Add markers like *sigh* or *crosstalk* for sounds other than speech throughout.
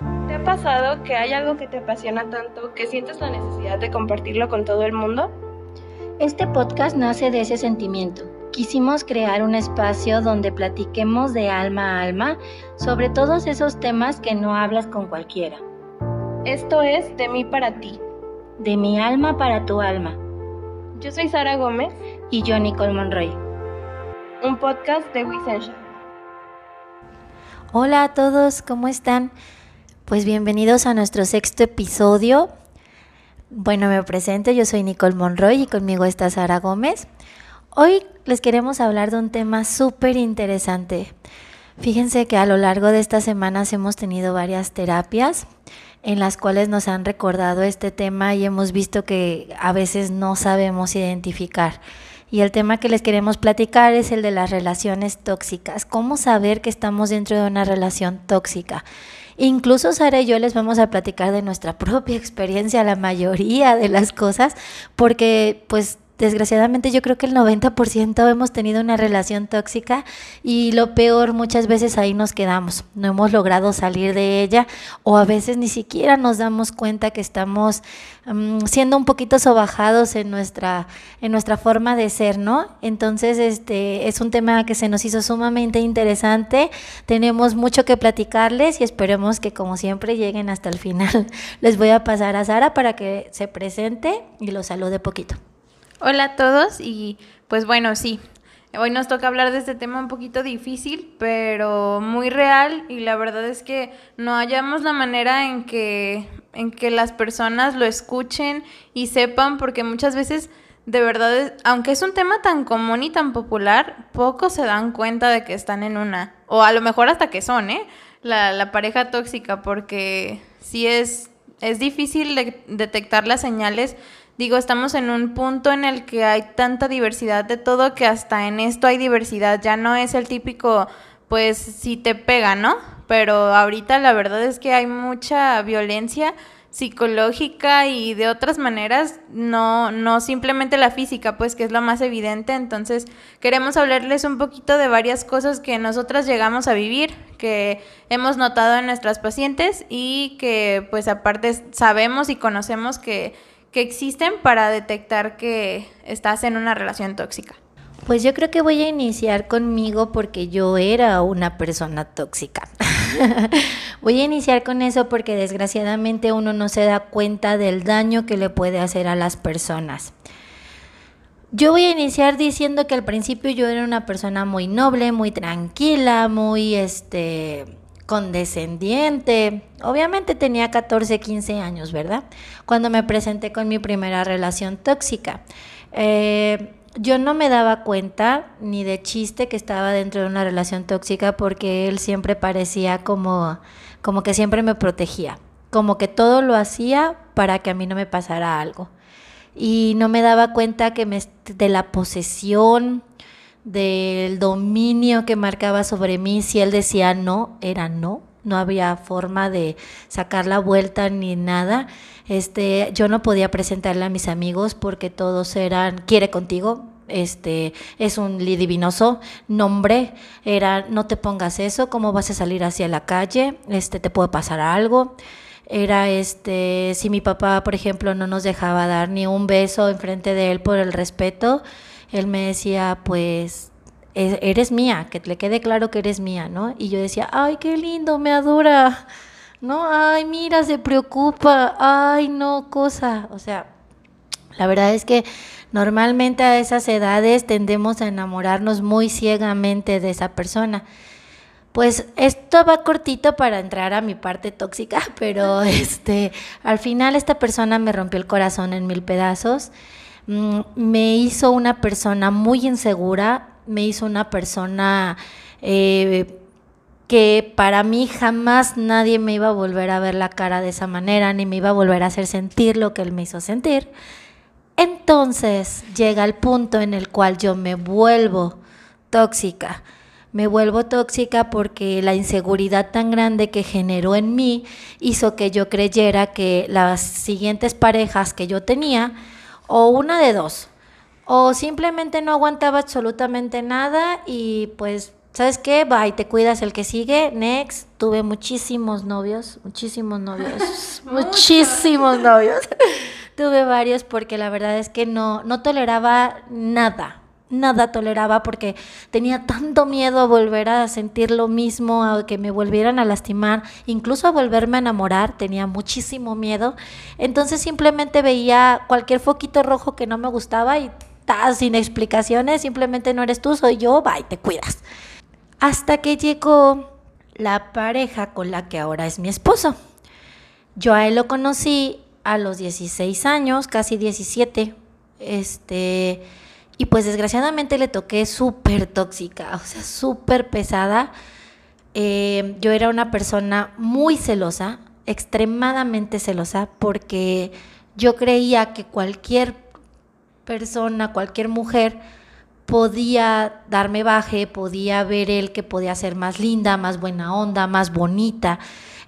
¿Te ha pasado que hay algo que te apasiona tanto que sientes la necesidad de compartirlo con todo el mundo? Este podcast nace de ese sentimiento. Quisimos crear un espacio donde platiquemos de alma a alma sobre todos esos temas que no hablas con cualquiera. Esto es De mí para ti. De mi alma para tu alma. Yo soy Sara Gómez. Y yo Nicole Monroy. Un podcast de Wisensha. Hola a todos, ¿cómo están? Pues bienvenidos a nuestro sexto episodio. Bueno, me presento, yo soy Nicole Monroy y conmigo está Sara Gómez. Hoy les queremos hablar de un tema súper interesante. Fíjense que a lo largo de estas semanas hemos tenido varias terapias en las cuales nos han recordado este tema y hemos visto que a veces no sabemos identificar. Y el tema que les queremos platicar es el de las relaciones tóxicas. ¿Cómo saber que estamos dentro de una relación tóxica? Incluso Sara y yo les vamos a platicar de nuestra *laughs* propia experiencia, la mayoría de las cosas, porque pues desgraciadamente yo creo que el 90% hemos tenido una relación tóxica y lo peor muchas veces ahí nos quedamos, no hemos logrado salir de ella o a veces ni siquiera nos damos cuenta que estamos mm, siendo un poquito sobajados en nuestra en nuestra forma de ser, ¿no? Entonces, este es un tema que se nos hizo sumamente interesante. Tenemos mucho que platicarles y esperemos que como siempre lleguen hasta el final. *laughs* Les voy a pasar a Sara para que se presente y los salude poquito. Hola a todos y pues bueno, sí, hoy nos toca hablar de este tema un poquito difícil, pero muy real y la verdad es que no hallamos la manera en que, en que las personas lo escuchen y sepan, porque muchas veces de verdad, aunque es un tema tan común y tan popular, pocos se dan cuenta de que están en una, o a lo mejor hasta que son, ¿eh? La, la pareja tóxica, porque sí es, es difícil de detectar las señales digo, estamos en un punto en el que hay tanta diversidad de todo que hasta en esto hay diversidad. Ya no es el típico, pues, si te pega, ¿no? Pero ahorita la verdad es que hay mucha violencia psicológica y de otras maneras, no, no simplemente la física, pues que es lo más evidente. Entonces, queremos hablarles un poquito de varias cosas que nosotras llegamos a vivir, que hemos notado en nuestras pacientes y que pues aparte sabemos y conocemos que que existen para detectar que estás en una relación tóxica? Pues yo creo que voy a iniciar conmigo porque yo era una persona tóxica. *laughs* voy a iniciar con eso porque desgraciadamente uno no se da cuenta del daño que le puede hacer a las personas. Yo voy a iniciar diciendo que al principio yo era una persona muy noble, muy tranquila, muy este condescendiente. Obviamente tenía 14, 15 años, ¿verdad? Cuando me presenté con mi primera relación tóxica. Eh, yo no me daba cuenta ni de chiste que estaba dentro de una relación tóxica porque él siempre parecía como, como que siempre me protegía, como que todo lo hacía para que a mí no me pasara algo. Y no me daba cuenta que me, de la posesión, del dominio que marcaba sobre mí, si él decía no, era no, no había forma de sacar la vuelta ni nada. Este, yo no podía presentarle a mis amigos porque todos eran quiere contigo, este es un divinoso nombre, era no te pongas eso, cómo vas a salir hacia la calle, este te puede pasar algo. Era este si mi papá, por ejemplo, no nos dejaba dar ni un beso enfrente de él por el respeto, él me decía, pues, e-, eres mía, que le quede claro que eres mía, ¿no? Y yo decía, ay, qué lindo, me adora, ¿no? Ay, mira, se preocupa, ay, no, cosa. O sea, la verdad es que normalmente a esas edades tendemos a enamorarnos muy ciegamente de esa persona. Pues esto va cortito para entrar a mi parte tóxica, *laughs* pero este, al final esta persona me rompió el corazón en mil pedazos. Mm, me hizo una persona muy insegura, me hizo una persona eh, que para mí jamás nadie me iba a volver a ver la cara de esa manera, ni me iba a volver a hacer sentir lo que él me hizo sentir. Entonces llega el punto en el cual yo me vuelvo tóxica. Me vuelvo tóxica porque la inseguridad tan grande que generó en mí hizo que yo creyera que las siguientes parejas que yo tenía o una de dos, o simplemente no aguantaba absolutamente nada y pues ¿sabes qué? Bye, te cuidas el que sigue. Next, tuve muchísimos novios, muchísimos novios, *laughs* muchísimos novios. *laughs* tuve varios porque la verdad es que no, no toleraba nada. Nada toleraba porque tenía tanto miedo a volver a sentir lo mismo, a que me volvieran a lastimar, incluso a volverme a enamorar, tenía muchísimo miedo. Entonces simplemente veía cualquier foquito rojo que no me gustaba y sin explicaciones, simplemente no eres tú, soy yo, bye, te cuidas. Hasta que llegó la pareja con la que ahora es mi esposo. Yo a él lo conocí a los 16 años, casi 17. Este, y pues desgraciadamente le toqué súper tóxica, o sea, súper pesada. Eh, yo era una persona muy celosa, extremadamente celosa, porque yo creía que cualquier persona, cualquier mujer, podía darme baje, podía ver él que podía ser más linda, más buena onda, más bonita.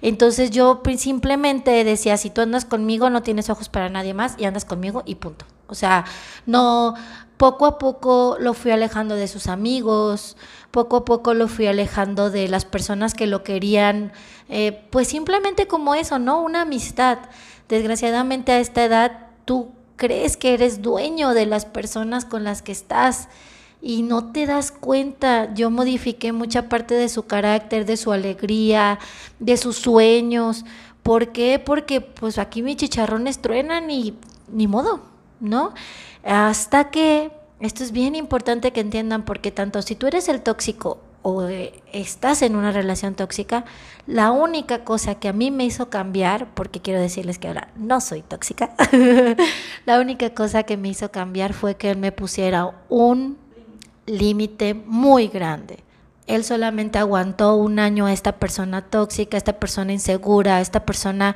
Entonces yo simplemente decía, si tú andas conmigo no tienes ojos para nadie más y andas conmigo y punto. O sea, no, poco a poco lo fui alejando de sus amigos, poco a poco lo fui alejando de las personas que lo querían, eh, pues simplemente como eso, ¿no? Una amistad. Desgraciadamente a esta edad tú crees que eres dueño de las personas con las que estás y no te das cuenta. Yo modifiqué mucha parte de su carácter, de su alegría, de sus sueños. ¿Por qué? Porque pues aquí mis chicharrones truenan y ni modo, ¿no? Hasta que, esto es bien importante que entiendan, porque tanto si tú eres el tóxico o eh, estás en una relación tóxica, la única cosa que a mí me hizo cambiar, porque quiero decirles que ahora no soy tóxica, *laughs* la única cosa que me hizo cambiar fue que él me pusiera un límite muy grande. Él solamente aguantó un año a esta persona tóxica, a esta persona insegura, a esta persona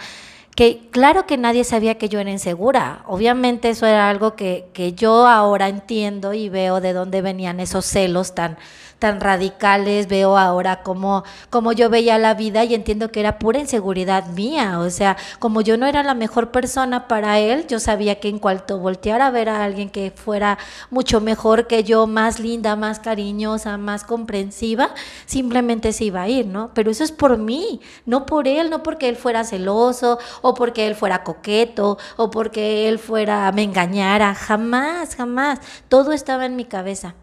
que claro que nadie sabía que yo era insegura. Obviamente eso era algo que, que yo ahora entiendo y veo de dónde venían esos celos tan, tan radicales, veo ahora como, como yo veía la vida y entiendo que era pura inseguridad mía, o sea, como yo no era la mejor persona para él, yo sabía que en cuanto volteara a ver a alguien que fuera mucho mejor que yo, más linda, más cariñosa, más comprensiva, simplemente se iba a ir, ¿no? Pero eso es por mí, no por él, no porque él fuera celoso porque él fuera coqueto o porque él fuera me engañara, jamás, jamás, todo estaba en mi cabeza.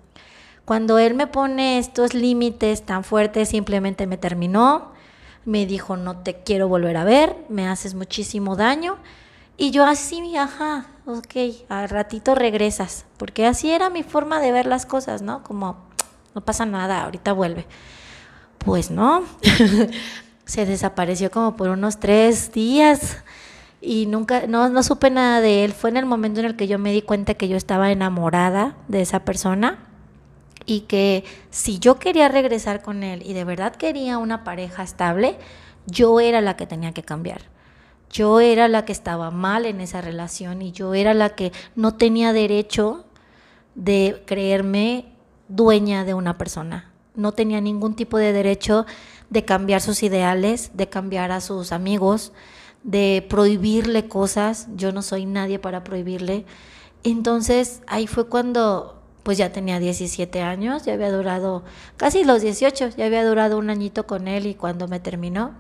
Cuando él me pone estos límites tan fuertes, simplemente me terminó, me dijo, no te quiero volver a ver, me haces muchísimo daño. Y yo así, ajá, ok, al ratito regresas, porque así era mi forma de ver las cosas, ¿no? Como, no pasa nada, ahorita vuelve. Pues no, *laughs* se desapareció como por unos tres días y nunca, no, no supe nada de él. Fue en el momento en el que yo me di cuenta que yo estaba enamorada de esa persona y que si yo quería regresar con él y de verdad quería una pareja estable, yo era la que tenía que cambiar. Yo era la que estaba mal en esa relación y yo era la que no tenía derecho de creerme dueña de una persona. No tenía ningún tipo de derecho de cambiar sus ideales, de cambiar a sus amigos, de prohibirle cosas. Yo no soy nadie para prohibirle. Entonces ahí fue cuando pues ya tenía 17 años, ya había durado casi los 18, ya había durado un añito con él y cuando me terminó,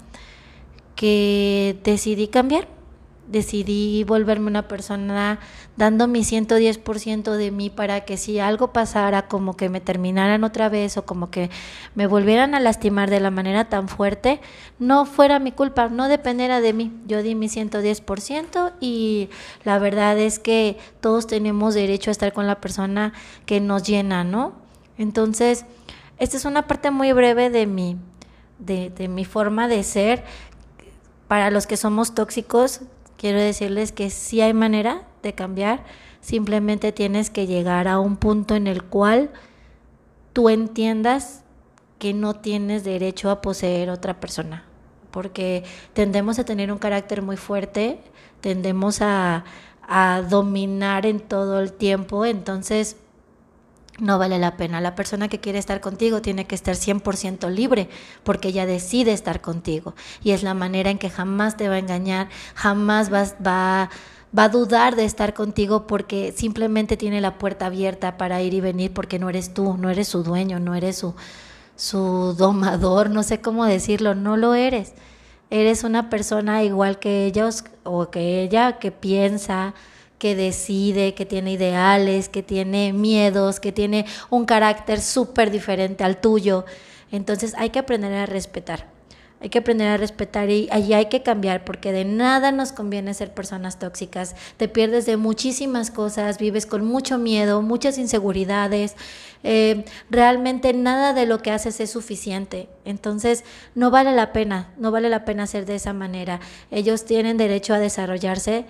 que decidí cambiar decidí volverme una persona dando mi 110% de mí para que si algo pasara, como que me terminaran otra vez o como que me volvieran a lastimar de la manera tan fuerte, no fuera mi culpa, no dependiera de mí. Yo di mi 110% y la verdad es que todos tenemos derecho a estar con la persona que nos llena, ¿no? Entonces, esta es una parte muy breve de mi, de, de mi forma de ser. Para los que somos tóxicos, quiero decirles que sí hay manera de cambiar, simplemente tienes que llegar a un punto en el cual tú entiendas que no tienes derecho a poseer otra persona, porque tendemos a tener un carácter muy fuerte, tendemos a, a dominar en todo el tiempo, entonces no vale la pena. La persona que quiere estar contigo tiene que estar 100% libre porque ella decide estar contigo. Y es la manera en que jamás te va a engañar, jamás va, va, va a dudar de estar contigo porque simplemente tiene la puerta abierta para ir y venir porque no eres tú, no eres su dueño, no eres su, su domador, no sé cómo decirlo, no lo eres. Eres una persona igual que ellos o que ella que piensa, que decide, que tiene ideales, que tiene miedos, que tiene un carácter súper diferente al tuyo. Entonces hay que aprender a respetar. Hay que aprender a respetar y allí hay que cambiar porque de nada nos conviene ser personas tóxicas. Te pierdes de muchísimas cosas, vives con mucho miedo, muchas inseguridades. Eh, realmente nada de lo que haces es suficiente. Entonces no vale la pena, no vale la pena ser de esa manera. Ellos tienen derecho a desarrollarse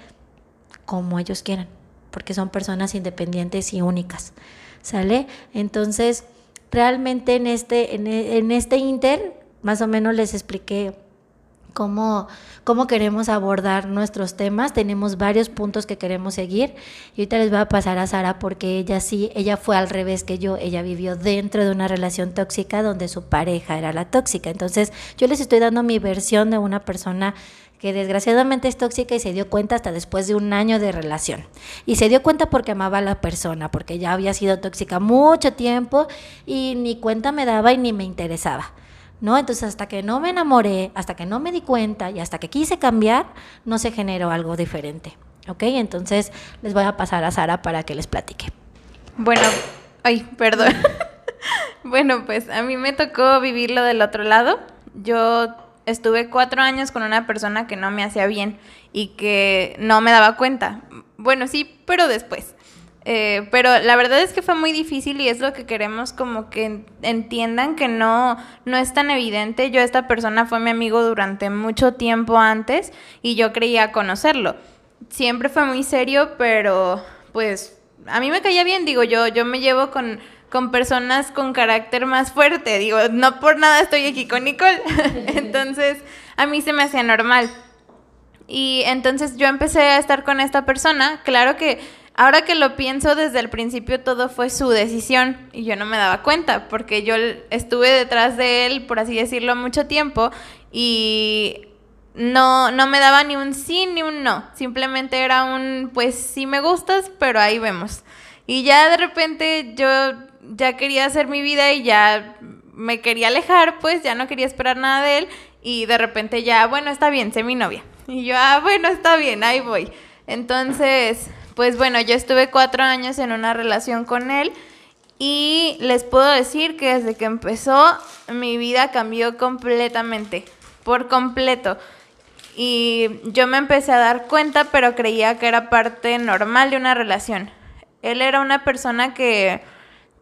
como ellos quieran porque son personas independientes y únicas. ¿Sale? Entonces, realmente en este, en, en este inter más o menos les expliqué cómo, cómo queremos abordar nuestros temas. Tenemos varios puntos que queremos seguir. Y ahorita les voy a pasar a Sara porque ella sí, ella fue al revés que yo. Ella vivió dentro de una relación tóxica donde su pareja era la tóxica. Entonces yo les estoy dando mi versión de una persona que desgraciadamente es tóxica y se dio cuenta hasta después de un año de relación. Y se dio cuenta porque amaba a la persona, porque ya había sido tóxica mucho tiempo y ni cuenta me daba y ni me interesaba. ¿no? Entonces, hasta que no me enamoré, hasta que no me di cuenta y hasta que quise cambiar, no se generó algo diferente, ¿ok? Entonces, les voy a pasar a Sara para que les platique. Bueno, ay, perdón. *laughs* bueno, pues a mí me tocó vivirlo del otro lado. Yo estuve cuatro años con una persona que no me hacía bien y que no me daba cuenta. Bueno, sí, pero después. Eh, pero la verdad es que fue muy difícil y es lo que queremos como que entiendan que no, no es tan evidente. Yo esta persona fue mi amigo durante mucho tiempo antes y yo creía conocerlo. Siempre fue muy serio, pero pues a mí me caía bien, digo yo, yo me llevo con, con personas con carácter más fuerte, digo, no por nada estoy aquí con Nicole. *laughs* entonces, a mí se me hacía normal. Y entonces yo empecé a estar con esta persona, claro que Ahora que lo pienso, desde el principio todo fue su decisión y yo no me daba cuenta porque yo estuve detrás de él, por así decirlo, mucho tiempo y no, no me daba ni un sí ni un no. Simplemente era un, pues sí me gustas, pero ahí vemos. Y ya de repente yo ya quería hacer mi vida y ya me quería alejar, pues ya no quería esperar nada de él y de repente ya, bueno, está bien, sé mi novia. Y yo, ah, bueno, está bien, ahí voy. Entonces, pues bueno, yo estuve cuatro años en una relación con él y les puedo decir que desde que empezó mi vida cambió completamente, por completo. Y yo me empecé a dar cuenta, pero creía que era parte normal de una relación. Él era una persona que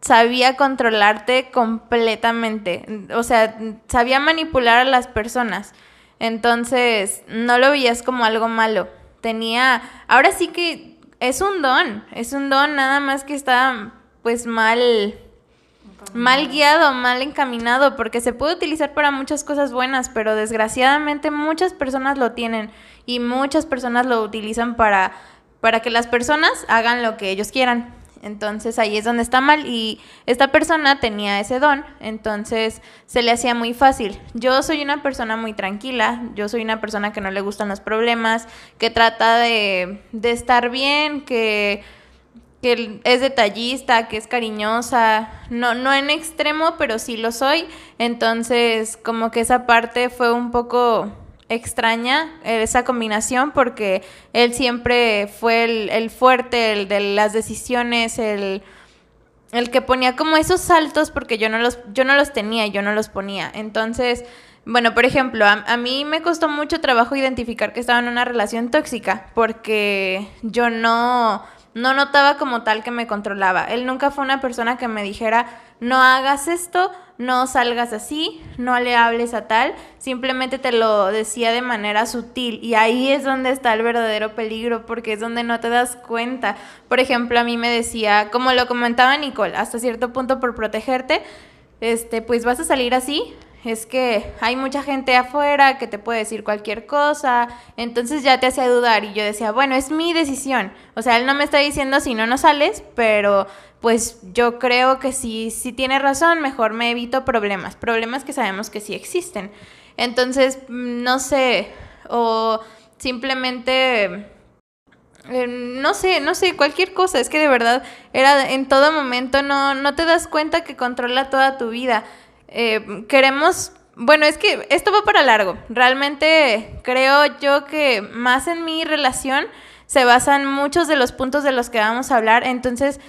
sabía controlarte completamente, o sea, sabía manipular a las personas. Entonces, no lo veías como algo malo. Tenía, ahora sí que es un don, es un don nada más que está pues mal mal guiado, mal encaminado, porque se puede utilizar para muchas cosas buenas, pero desgraciadamente muchas personas lo tienen y muchas personas lo utilizan para para que las personas hagan lo que ellos quieran. Entonces ahí es donde está mal y esta persona tenía ese don, entonces se le hacía muy fácil. Yo soy una persona muy tranquila, yo soy una persona que no le gustan los problemas, que trata de, estar bien, que, que es detallista, que es cariñosa, no, no en extremo, pero sí lo soy. Entonces como que esa parte fue un poco extraña esa combinación porque él siempre fue el, fuerte, el de las decisiones, el, el, que ponía como esos saltos porque yo no los, yo no los tenía y yo no los ponía. Entonces, bueno, por ejemplo, a, mí me costó mucho trabajo identificar que estaba en una relación tóxica porque yo no, no notaba como tal que me controlaba. Él nunca fue una persona que me dijera, no hagas esto, no salgas así, no le hables a tal, simplemente te lo decía de manera sutil y ahí es donde está el verdadero peligro porque es donde no te das cuenta. Por ejemplo, a mí me decía, como lo comentaba Nicole, hasta cierto punto por protegerte, este, pues vas a salir así, es que hay mucha gente afuera que te puede decir cualquier cosa, entonces ya te hacía dudar y yo decía, bueno, es mi decisión, o sea, él no me está diciendo si no, no sales, pero pues yo creo que si, si tiene razón, mejor me evito problemas, problemas que sabemos que sí existen. Entonces, mm, no sé, o simplemente, eh, no sé, no sé, cualquier cosa, es que de verdad era en todo momento, no, no te das cuenta que controla toda tu vida. Eh, queremos, bueno, es que esto va para largo. Realmente creo yo que más en mi relación se basan muchos de los puntos de los que vamos a hablar. Entonces,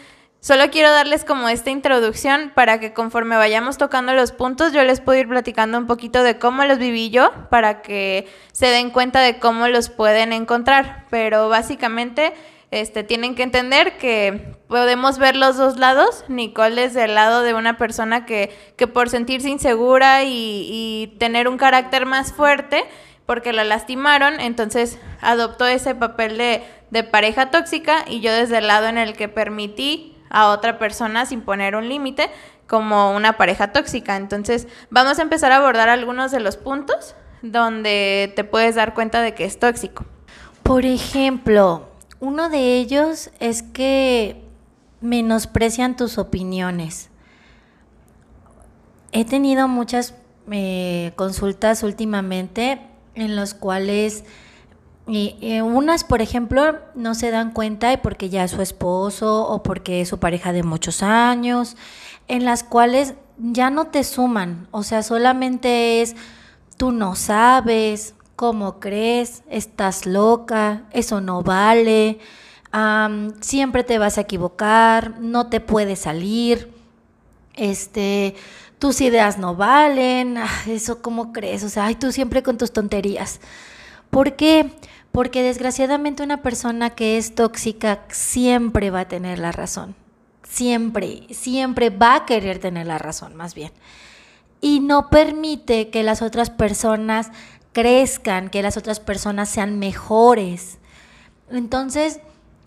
Solo quiero darles como esta introducción para que conforme vayamos tocando los puntos, yo les puedo ir platicando un poquito de cómo los viví yo, para que se den cuenta de cómo los pueden encontrar. Pero básicamente este, tienen que entender que podemos ver los dos lados. Nicole es del lado de una persona que, que por sentirse insegura y, y tener un carácter más fuerte, porque la lastimaron, entonces adoptó ese papel de, de pareja tóxica y yo desde el lado en el que permití a otra persona sin poner un límite como una pareja tóxica. Entonces, vamos a empezar a abordar algunos de los puntos donde te puedes dar cuenta de que es tóxico. Por ejemplo, uno de ellos es que menosprecian tus opiniones. He tenido muchas eh, consultas últimamente en los cuales unas, por ejemplo, no se dan cuenta porque ya es su esposo o porque es su pareja de muchos años, en las cuales ya no te suman, o sea, solamente es tú no sabes, cómo crees, estás loca, eso no vale, siempre te vas a equivocar, no te puedes salir, este, tus ideas no valen, *laughs* ah, eso cómo crees, o sea, ay, tú siempre con tus tonterías. ¿Por qué? Porque desgraciadamente una persona que es tóxica siempre va a tener la razón. Siempre, siempre va a querer tener la razón, más bien. Y no permite que las otras personas crezcan, que las otras personas sean mejores. Entonces,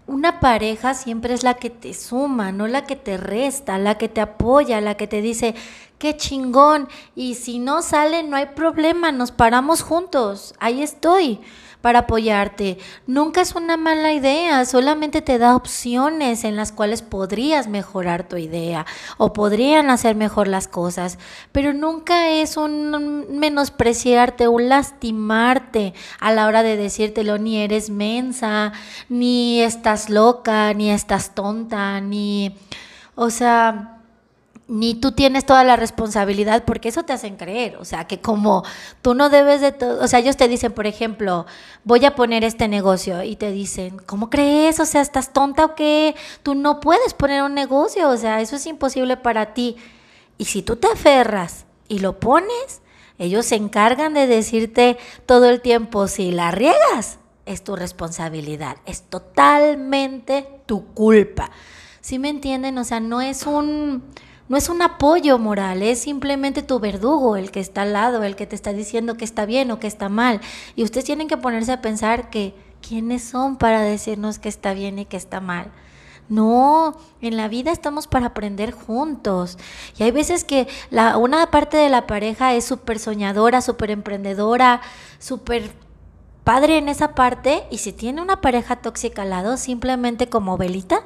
una pareja siempre es la que te suma, no la que te resta, la que te apoya, la que te dice, qué chingón, y si no sale, no hay problema, nos paramos juntos, ahí estoy para apoyarte. Nunca es una mala idea, solamente te da opciones en las cuales podrías mejorar tu idea o podrían hacer mejor las cosas, pero nunca es un menospreciarte, un lastimarte a la hora de decírtelo, ni eres mensa, ni estás loca, ni estás tonta, ni... O sea, ni tú tienes toda la responsabilidad porque eso te hacen creer, o sea, que como tú no debes de todo, o sea, ellos te dicen, por ejemplo, voy a poner este negocio y te dicen, ¿cómo crees? O sea, ¿estás tonta o qué? Tú no puedes poner un negocio, o sea, eso es imposible para ti. Y si tú te aferras y lo pones, ellos se encargan de decirte todo el tiempo, si la riegas, es tu responsabilidad, es totalmente tu culpa. ¿Sí me entienden? O sea, no es un no es un apoyo moral, es simplemente tu verdugo, el que está al lado, el que te está diciendo que está bien o que está mal. Y ustedes tienen que ponerse a pensar que quiénes son para decirnos que está bien y que está mal. No, en la vida estamos para aprender juntos. Y hay veces que la, una parte de la pareja es súper soñadora, súper emprendedora, súper padre en esa parte. Y si tiene una pareja tóxica al lado, simplemente como velita,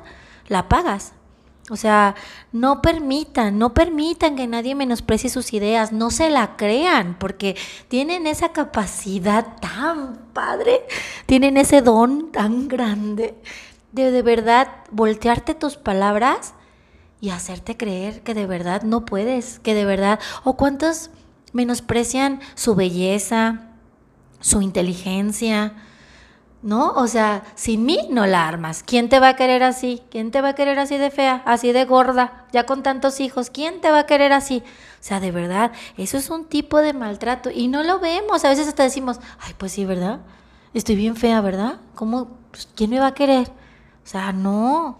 la pagas. O sea, no permitan, no permitan que nadie menosprecie sus ideas, no se la crean, porque tienen esa capacidad tan padre, tienen ese don tan grande de de verdad voltearte tus palabras y hacerte creer que de verdad no puedes, que de verdad, o cuántos menosprecian su belleza, su inteligencia, ¿no? O sea, sin mí no la armas. ¿Quién te va a querer así? ¿Quién te va a querer así de fea, así de gorda, ya con tantos hijos? ¿Quién te va a querer así? O sea, de verdad, eso es un tipo de maltrato y no lo vemos. A veces hasta decimos, ay, pues sí, ¿verdad? Estoy bien fea, ¿verdad? ¿Cómo? Pues, ¿Quién me va a querer? O sea, no.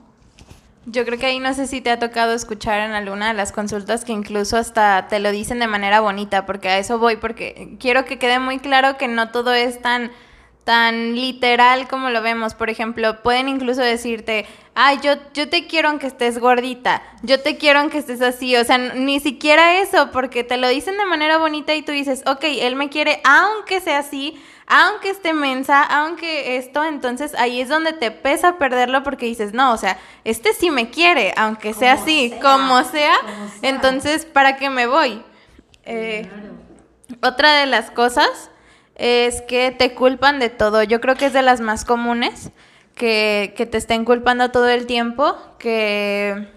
Yo creo que ahí no sé si te ha tocado escuchar en alguna de las consultas que incluso hasta te lo dicen de manera bonita, porque a eso voy, porque quiero que quede muy claro que no todo es tan tan literal como lo vemos. Por ejemplo, pueden incluso decirte, ay, yo, yo te quiero aunque estés gordita, yo te quiero aunque estés así. O sea, ni siquiera eso, porque te lo dicen de manera bonita y tú dices, ok, él me quiere aunque sea así, aunque esté mensa, aunque esto, entonces ahí es donde te pesa perderlo porque dices, no, o sea, este sí me quiere, aunque sea así, como, sea, entonces, ¿para qué me voy? Eh, otra de las cosas es que te culpan de todo. Yo creo que es de las más comunes que, te estén culpando todo el tiempo, que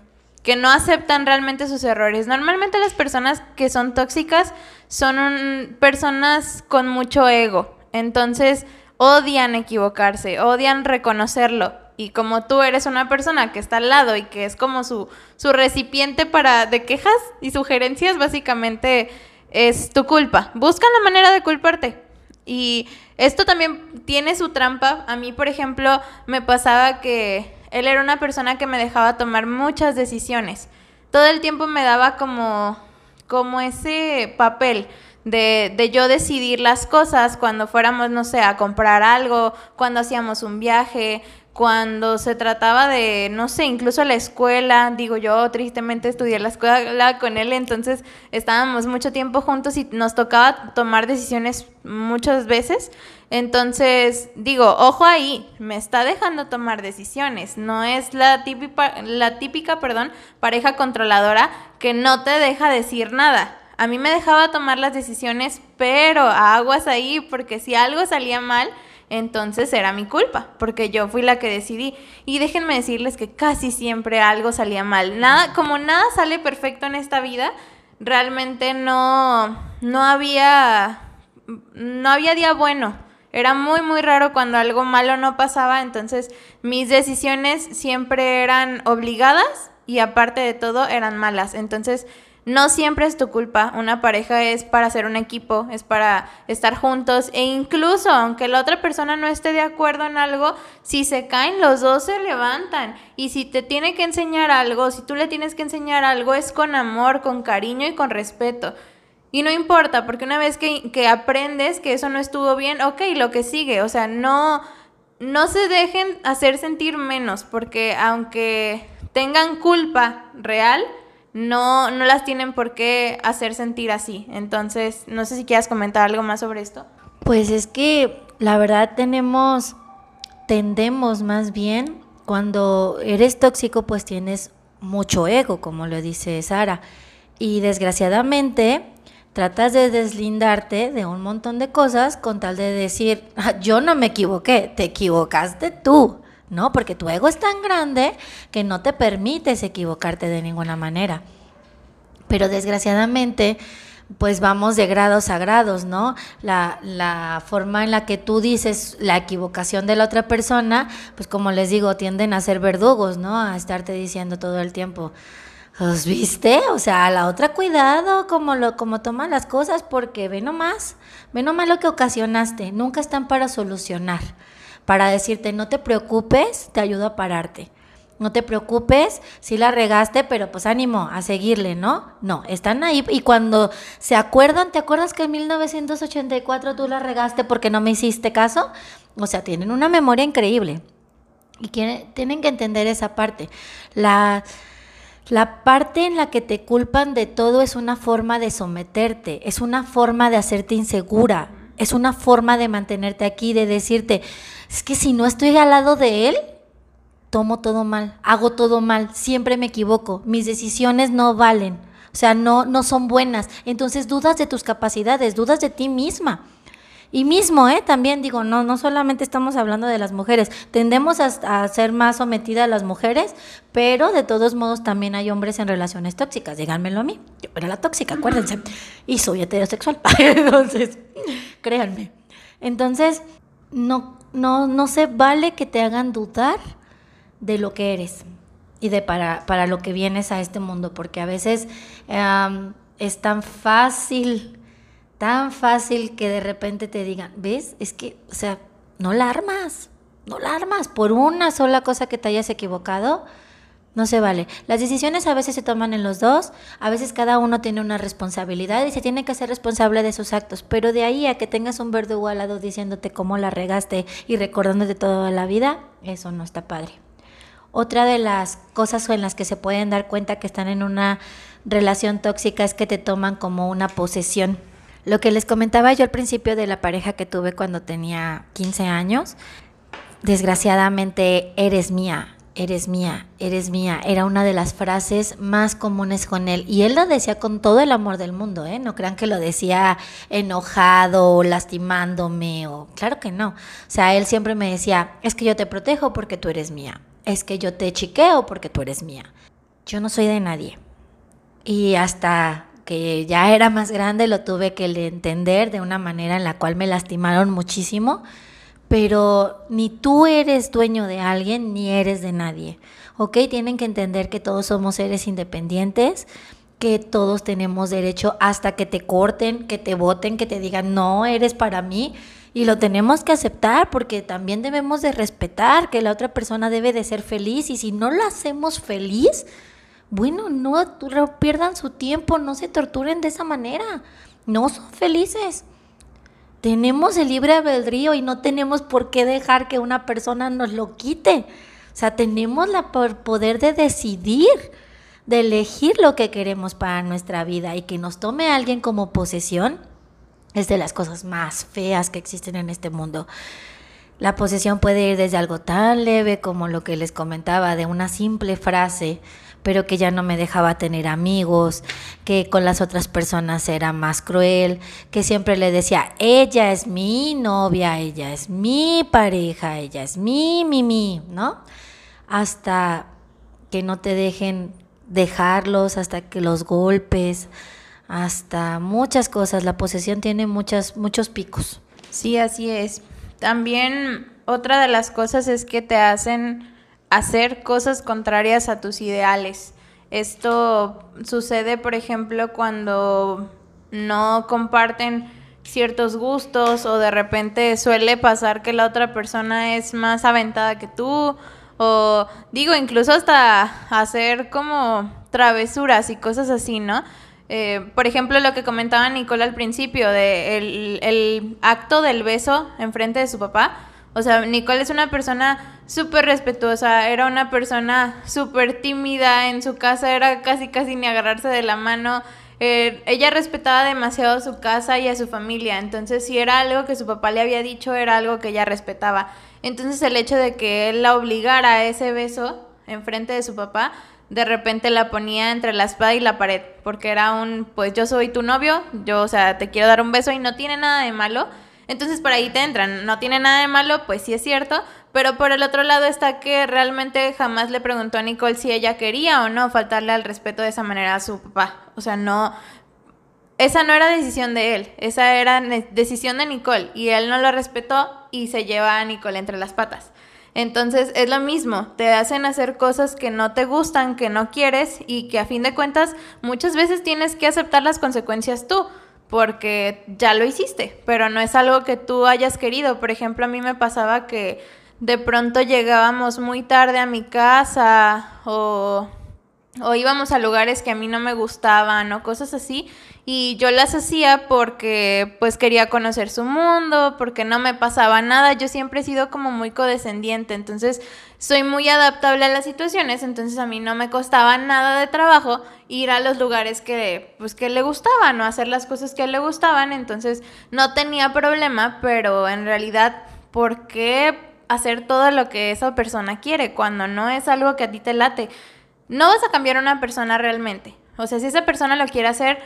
que no aceptan realmente sus errores. Normalmente las personas que son tóxicas son personas con mucho ego, entonces odian equivocarse, odian reconocerlo. Y como tú eres una persona que está al lado y que es como su, su recipiente para de quejas y sugerencias, básicamente es tu culpa. Buscan la manera de culparte. Y esto también tiene su trampa. A mí, por ejemplo, me pasaba que él era una persona que me dejaba tomar muchas decisiones. Todo el tiempo me daba como, como ese papel de, de, yo decidir las cosas cuando fuéramos, no sé, a comprar algo, cuando hacíamos un viaje, cuando se trataba de, no sé, incluso la escuela, digo yo, tristemente estudié la escuela con él, entonces estábamos mucho tiempo juntos y nos tocaba tomar decisiones muchas veces. Entonces, digo, ojo ahí, me está dejando tomar decisiones, no es la típica, la típica, perdón, pareja controladora que no te deja decir nada. A mí me dejaba tomar las decisiones, pero aguas ahí, porque si algo salía mal, entonces era mi culpa, porque yo fui la que decidí. Y déjenme decirles que casi siempre algo salía mal. Nada, como nada sale perfecto en esta vida, realmente no, no había, no había día bueno. Era muy, muy raro cuando algo malo no pasaba, entonces mis decisiones siempre eran obligadas y aparte de todo eran malas. Entonces no siempre es tu culpa. Una pareja es para ser un equipo, es para estar juntos e incluso aunque la otra persona no esté de acuerdo en algo, si se caen los dos se levantan. Y si te tiene que enseñar algo, si tú le tienes que enseñar algo, es con amor, con cariño y con respeto. Y no importa, porque una vez que, que aprendes que eso no estuvo bien, ok, lo que sigue. O sea, no, no se dejen hacer sentir menos, porque aunque tengan culpa real, no, no las tienen por qué hacer sentir así. Entonces, no sé si quieras comentar algo más sobre esto. Pues es que la verdad tenemos, tendemos más bien, cuando eres tóxico, pues tienes mucho ego, como lo dice Sara. Y desgraciadamente tratas de deslindarte de un montón de cosas con tal de decir, ah, yo no me equivoqué, te equivocaste tú. ¿No? Porque tu ego es tan grande que no te permites equivocarte de ninguna manera. Pero desgraciadamente, pues vamos de grados a grados, ¿no? La, la, forma en la que tú dices la equivocación de la otra persona, pues como les digo, tienden a ser verdugos, ¿no? A estarte diciendo todo el tiempo. ¿Os viste? O sea, a la otra cuidado como lo como toma las cosas porque ve nomás, ve nomás lo que ocasionaste, nunca están para solucionar para decirte, no te preocupes, te ayudo a pararte. No te preocupes, si la regaste, pero pues ánimo a seguirle, ¿no? No, están ahí y cuando se acuerdan, ¿te acuerdas que en 1984 tú la regaste porque no me hiciste caso? O sea, tienen una memoria increíble y tienen que entender esa parte. La parte en la que te culpan de todo es una forma de someterte, es una forma de hacerte insegura, es una forma de mantenerte aquí, de decirte, es que si no estoy al lado de él, tomo todo mal, hago todo mal, siempre me equivoco, mis decisiones no valen, o sea, no, no son buenas. Entonces dudas de tus capacidades, dudas de ti misma. Y mismo, ¿eh? También digo, no, no solamente estamos hablando de las mujeres, tendemos a, ser más sometidas a las mujeres, pero de todos modos también hay hombres en relaciones tóxicas, díganmelo a mí, yo era la tóxica, acuérdense, y soy heterosexual, *laughs* entonces, créanme. Entonces, no, no, no se vale que te hagan dudar de lo que eres y de para, para lo que vienes a este mundo, porque a veces es tan fácil, tan fácil que de repente te digan, ¿ves? Es que, o sea, no la armas, no la armas por una sola cosa que te hayas equivocado no se vale. Las decisiones a veces se toman en los dos, a veces cada uno tiene una responsabilidad y se tiene que hacer responsable de sus actos, pero de ahí a que tengas un verdugo al diciéndote cómo la regaste y recordándote toda la vida, eso no está padre. Otra de las cosas en las que se pueden dar cuenta que están en una relación tóxica es que te toman como una posesión. Lo que les comentaba yo al principio de la pareja que tuve cuando tenía 15 años, desgraciadamente eres mía, eres mía, eres mía, era una de las frases más comunes con él. Y él lo decía con todo el amor del mundo, ¿eh? No crean que lo decía enojado o lastimándome o... Claro que no. O sea, él siempre me decía, es que yo te protejo porque tú eres mía. Es que yo te chiqueo porque tú eres mía. yo no soy de nadie. Y hasta que ya era más grande lo tuve que entender de una manera en la cual me lastimaron muchísimo, pero ni tú eres dueño de alguien ni eres de nadie. ¿Ok? Tienen que entender que todos somos seres independientes, que todos tenemos derecho hasta que te corten, que te voten, que te digan, no, eres para mí. Y lo tenemos que aceptar porque también debemos de respetar que la otra persona debe de ser feliz y si no la hacemos feliz, bueno, no pierdan su tiempo, no se torturen de esa manera, no son felices. Tenemos el libre albedrío y no tenemos por qué dejar que una persona nos lo quite. O sea, tenemos la poder de decidir, de elegir lo que queremos para nuestra vida y que nos tome alguien como posesión es de las cosas más feas que existen en este mundo. La posesión puede ir desde algo tan leve como lo que les comentaba, de una simple frase, pero que ya no me dejaba tener amigos, que con las otras personas era más cruel, que siempre le decía, ella es mi novia, ella es mi pareja, ella es mi, mi, mi, ¿no? Hasta que no te dejen dejarlos, hasta que los golpes, hasta muchas cosas. La posesión tiene muchas, muchos picos. Sí, así es. También otra de las cosas es que te hacen hacer cosas contrarias a tus ideales. Esto sucede, por ejemplo, cuando no comparten ciertos gustos o de repente suele pasar que la otra persona es más aventada que tú o digo incluso hasta hacer como travesuras y cosas así, ¿no? Eh, por ejemplo, lo que comentaba Nicole al principio, de el, acto del beso enfrente de su papá. O sea, Nicole es una persona súper respetuosa, era una persona súper tímida en su casa, era casi casi ni agarrarse de la mano. Eh, ella respetaba demasiado su casa y a su familia, entonces si era algo que su papá le había dicho, era algo que ella respetaba. Entonces el hecho de que él la obligara a ese beso enfrente de su papá, de repente la ponía entre la espada y la pared, porque era un, pues yo soy tu novio, yo, o sea, te quiero dar un beso y no tiene nada de malo. Entonces por ahí te entran, no tiene nada de malo, pues sí es cierto, pero por el otro lado está que realmente jamás le preguntó a Nicole si ella quería o no faltarle al respeto de esa manera a su papá. O sea, no, esa no era decisión de él, esa era decisión de Nicole y él no lo respetó y se lleva a Nicole entre las patas. Entonces es lo mismo, te hacen hacer cosas que no te gustan, que no quieres y que a fin de cuentas muchas veces tienes que aceptar las consecuencias tú, porque ya lo hiciste, pero no es algo que tú hayas querido. Por ejemplo, a mí me pasaba que de pronto llegábamos muy tarde a mi casa o, o íbamos a lugares que a mí no me gustaban o cosas así y yo las hacía porque pues quería conocer su mundo, porque no me pasaba nada, yo siempre he sido como muy codescendiente, entonces soy muy adaptable a las situaciones, entonces a mí no me costaba nada de trabajo ir a los lugares que pues que le gustaban o hacer las cosas que le gustaban, entonces no tenía problema, pero en realidad ¿por qué hacer todo lo que esa persona quiere cuando no es algo que a ti te late? No vas a cambiar a una persona realmente. O sea, si esa persona lo quiere hacer,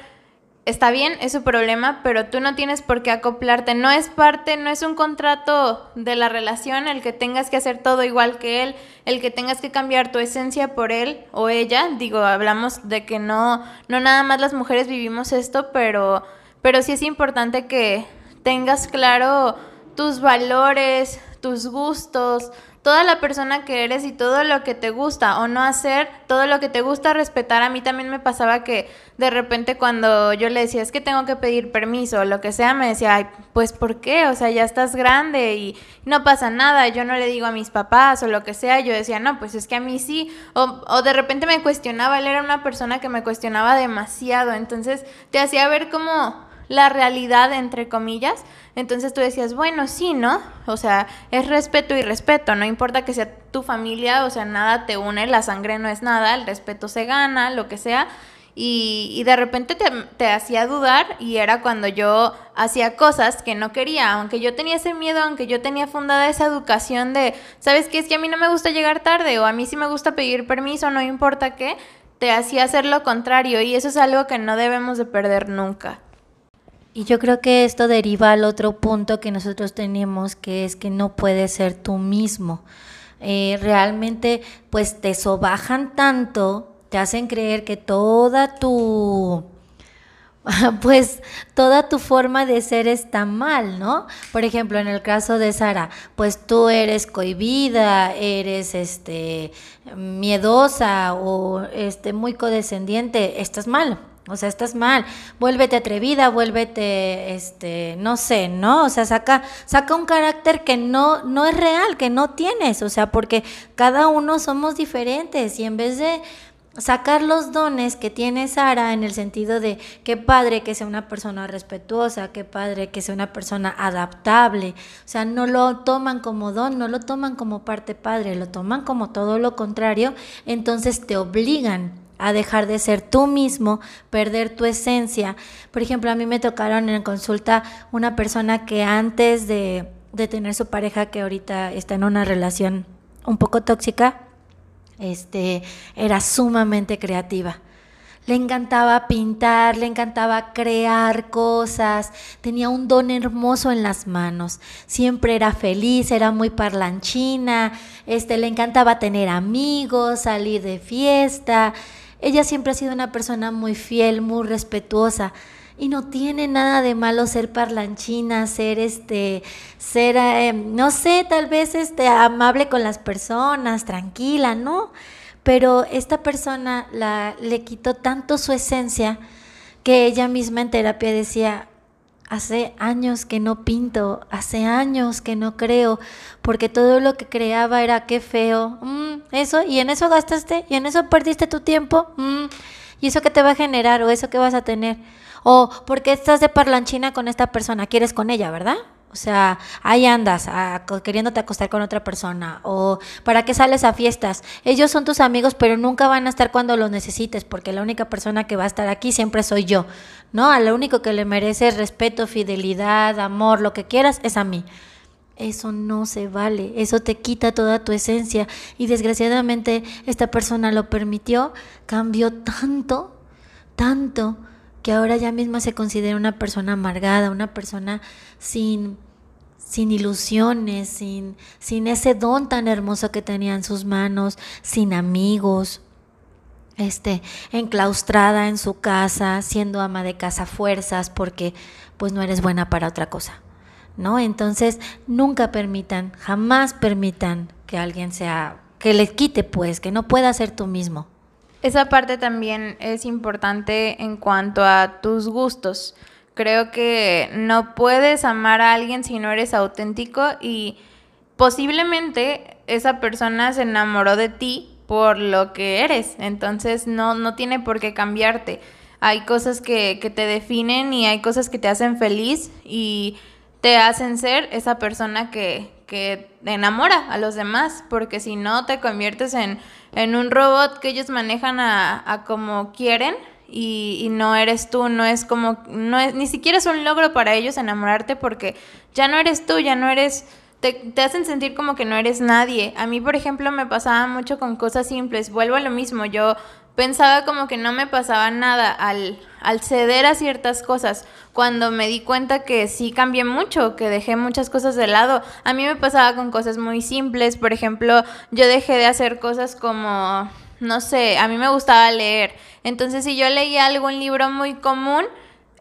está bien, es su problema, pero tú no tienes por qué acoplarte. No es parte, no es un contrato de la relación el que tengas que hacer todo igual que él, el que tengas que cambiar tu esencia por él o ella. Digo, hablamos de que no, no nada más las mujeres vivimos esto, pero, pero sí es importante que tengas claro tus valores, tus gustos, toda la persona que eres y todo lo que te gusta o no hacer, todo lo que te gusta respetar. A mí también me pasaba que de repente cuando yo le decía, es que tengo que pedir permiso o lo que sea, me decía, pues ¿por qué? O sea, ya estás grande y no pasa nada, yo no le digo a mis papás o lo que sea, yo decía, no, pues es que a mí sí, o, o de repente me cuestionaba, él era una persona que me cuestionaba demasiado, entonces te hacía ver como la realidad, entre comillas. Entonces tú decías, bueno, sí, ¿no? O sea, es respeto y respeto, no importa que sea tu familia, o sea, nada te une, la sangre no es nada, el respeto se gana, lo que sea. Y, y de repente te, te, hacía dudar y era cuando yo hacía cosas que no quería, aunque yo tenía ese miedo, aunque yo tenía fundada esa educación de, ¿sabes qué? Es que a mí no me gusta llegar tarde o a mí sí me gusta pedir permiso, no importa qué, te hacía hacer lo contrario y eso es algo que no debemos de perder nunca. Y yo creo que esto deriva al otro punto que nosotros tenemos, que es que no puedes ser tú mismo. Eh, realmente, pues te sobajan tanto te hacen creer que toda tu *laughs* pues toda tu forma de ser está mal, ¿no? Por ejemplo, en el caso de Sara, pues tú eres cohibida, eres este miedosa o este muy codescendiente, estás mal. O sea, estás mal. Vuélvete atrevida, vuélvete este, no sé, ¿no? O sea, saca saca un carácter que no no es real, que no tienes, o sea, porque cada uno somos diferentes y en vez de sacar los dones que tiene Sara en el sentido de qué padre que sea una persona respetuosa, qué padre que sea una persona adaptable. O sea, no lo toman como don, no lo toman como parte padre, lo toman como todo lo contrario, entonces te obligan a dejar de ser tú mismo, perder tu esencia. Por ejemplo, a mí me tocaron en consulta una persona que antes de, tener su pareja, que ahorita está en una relación un poco tóxica, este, era sumamente creativa. Le encantaba pintar, le encantaba crear cosas, tenía un don hermoso en las manos. Siempre era feliz, era muy parlanchina, este, le encantaba tener amigos, salir de fiesta. Ella siempre ha sido una persona muy fiel, muy respetuosa. Y no tiene nada de malo ser parlanchina, ser este, ser, eh, no sé, tal vez este, amable con las personas, tranquila, ¿no? Pero esta persona la, le quitó tanto su esencia que ella misma en terapia decía, hace años que no pinto, hace años que no creo, porque todo lo que creaba era qué feo, mm, eso, y en eso gastaste, y en eso perdiste tu tiempo, mm, y eso que te va a generar, o eso que vas a tener. O porque estás de parlanchina con esta persona, quieres con ella, ¿verdad? O sea, ahí andas a, queriéndote acostar con otra persona. O para qué sales a fiestas. Ellos son tus amigos, pero nunca van a estar cuando los necesites, porque la única persona que va a estar aquí siempre soy yo. ¿No? A lo único que le merece respeto, fidelidad, amor, lo que quieras, es a mí. Eso no se vale, eso te quita toda tu esencia y desgraciadamente esta persona lo permitió, cambió tanto, tanto que ahora ya misma se considera una persona amargada, una persona sin, sin ilusiones, sin, sin ese don tan hermoso que tenía en sus manos, sin amigos, este, enclaustrada en su casa, siendo ama de casa fuerzas, porque pues no eres buena para otra cosa. ¿No? Entonces, nunca permitan, jamás permitan que alguien sea, que les quite pues, que no pueda ser tú mismo. Esa parte también es importante en cuanto a tus gustos. Creo que no puedes amar a alguien si no eres auténtico y posiblemente esa persona se enamoró de ti por lo que eres. Entonces no, no tiene por qué cambiarte. Hay cosas que, que te definen y hay cosas que te hacen feliz y te hacen ser esa persona que, que enamora a los demás, porque si no te conviertes en, en un robot que ellos manejan a, a como quieren y, y, no eres tú, no es como, no es, ni siquiera es un logro para ellos enamorarte porque ya no eres tú, ya no eres, te, te hacen sentir como que no eres nadie. A mí, por ejemplo, me pasaba mucho con cosas simples, vuelvo a lo mismo, yo pensaba como que no me pasaba nada al, al ceder a ciertas cosas. Cuando me di cuenta que sí cambié mucho, que dejé muchas cosas de lado. A mí me pasaba con cosas muy simples. Por ejemplo, yo dejé de hacer cosas como, no sé, a mí me gustaba leer. Entonces, si yo leía algún libro muy común,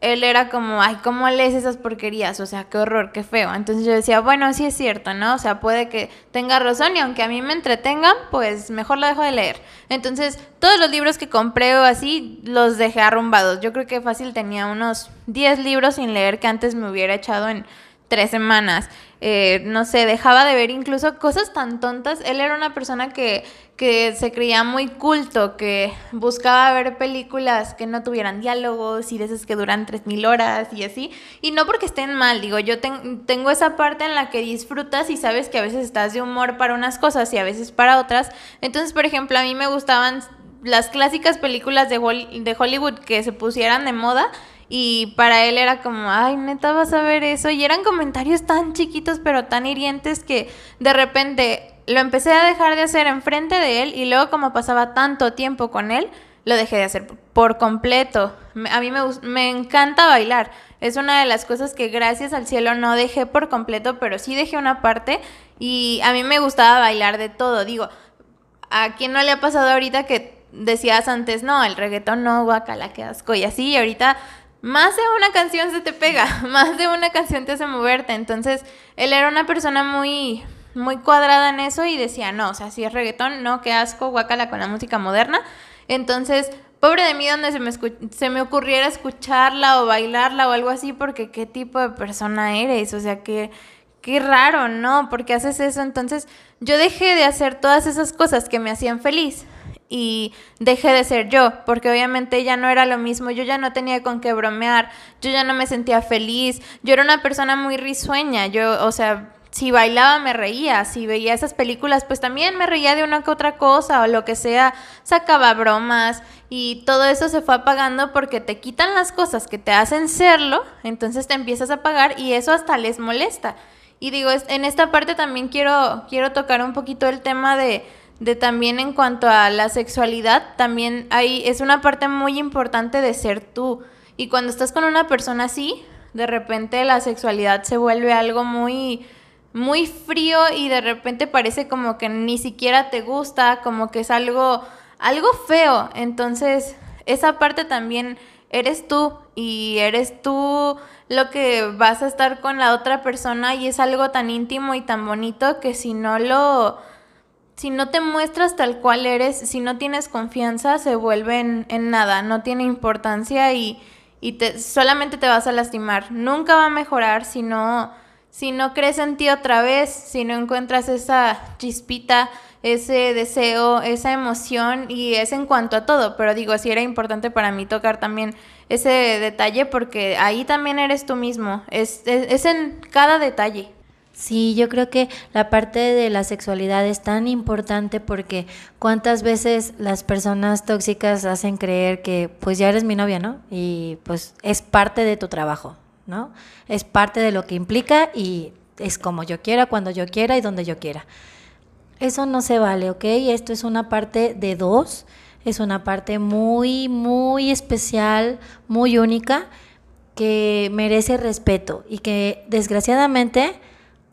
él era como, ay, ¿cómo lees esas porquerías? O sea, qué horror, qué feo. Entonces yo decía, bueno, sí es cierto, ¿no? O sea, puede que tenga razón y aunque a mí me entretengan, pues mejor lo dejo de leer. Entonces, todos los libros que compré o así, los dejé arrumbados. Yo creo que fácil tenía unos 10 libros sin leer que antes me hubiera echado en tres semanas. Eh, no sé, dejaba de ver incluso cosas tan tontas. Él era una persona que, que se creía muy culto, que buscaba ver películas que no tuvieran diálogos y de esas que duran 3.000 horas y así. Y no porque estén mal, digo, yo tengo esa parte en la que disfrutas y sabes que a veces estás de humor para unas cosas y a veces para otras. Entonces, por ejemplo, a mí me gustaban las clásicas películas de, de Hollywood que se pusieran de moda y para él era como, ay, neta vas a ver eso. Y eran comentarios tan chiquitos pero tan hirientes que de repente lo empecé a dejar de hacer enfrente de él y luego como pasaba tanto tiempo con él, lo dejé de hacer por completo. A mí me, me encanta bailar. Es una de las cosas que gracias al cielo no dejé por completo, pero sí dejé una parte y a mí me gustaba bailar de todo. Digo, ¿a quién no le ha pasado ahorita que decías antes, no, el reggaetón no, guacala, qué asco, y así, y ahorita más de una canción se te pega, *laughs* más de una canción te hace moverte. Entonces, él era una persona muy, muy cuadrada en eso y decía, no, o sea, si es reggaetón, no, qué asco, guacala con la música moderna. Entonces, pobre de mí donde se me, se me ocurriera escucharla o bailarla o algo así, porque qué tipo de persona eres, o sea, que qué raro, ¿no? Porque haces eso. Entonces, yo dejé de hacer todas esas cosas que me hacían feliz y dejé de ser yo, porque obviamente ya no era lo mismo, yo ya no tenía con qué bromear, yo ya no me sentía feliz, yo era una persona muy risueña, yo, o sea, si bailaba me reía, si veía esas películas pues también me reía de una que otra cosa o lo que sea, sacaba bromas y todo eso se fue apagando porque te quitan las cosas que te hacen serlo, entonces te empiezas a apagar y eso hasta les molesta. Y digo, en esta parte también quiero, quiero tocar un poquito el tema de de también en cuanto a la sexualidad, también hay, es una parte muy importante de ser tú. Y cuando estás con una persona así, de repente la sexualidad se vuelve algo muy, muy frío y de repente parece como que ni siquiera te gusta, como que es algo, algo feo. Entonces, esa parte también eres tú y eres tú lo que vas a estar con la otra persona y es algo tan íntimo y tan bonito que si no lo si no te muestras tal cual eres, si no tienes confianza, se vuelve en, nada, no tiene importancia y, y te, solamente te vas a lastimar. Nunca va a mejorar si no, si no crees en ti otra vez, si no encuentras esa chispita, ese deseo, esa emoción y es en cuanto a todo. Pero digo, sí era importante para mí tocar también ese detalle porque ahí también eres tú mismo, es, es en cada detalle. Sí, yo creo que la parte de la sexualidad es tan importante porque cuántas veces las personas tóxicas hacen creer que pues ya eres mi novia, ¿no? Y pues es parte de tu trabajo, ¿no? Es parte de lo que implica y es como yo quiera, cuando yo quiera y donde yo quiera. Eso no se vale, ¿ok? Esto es una parte de dos, es una parte muy, muy especial, muy única, que merece respeto y que desgraciadamente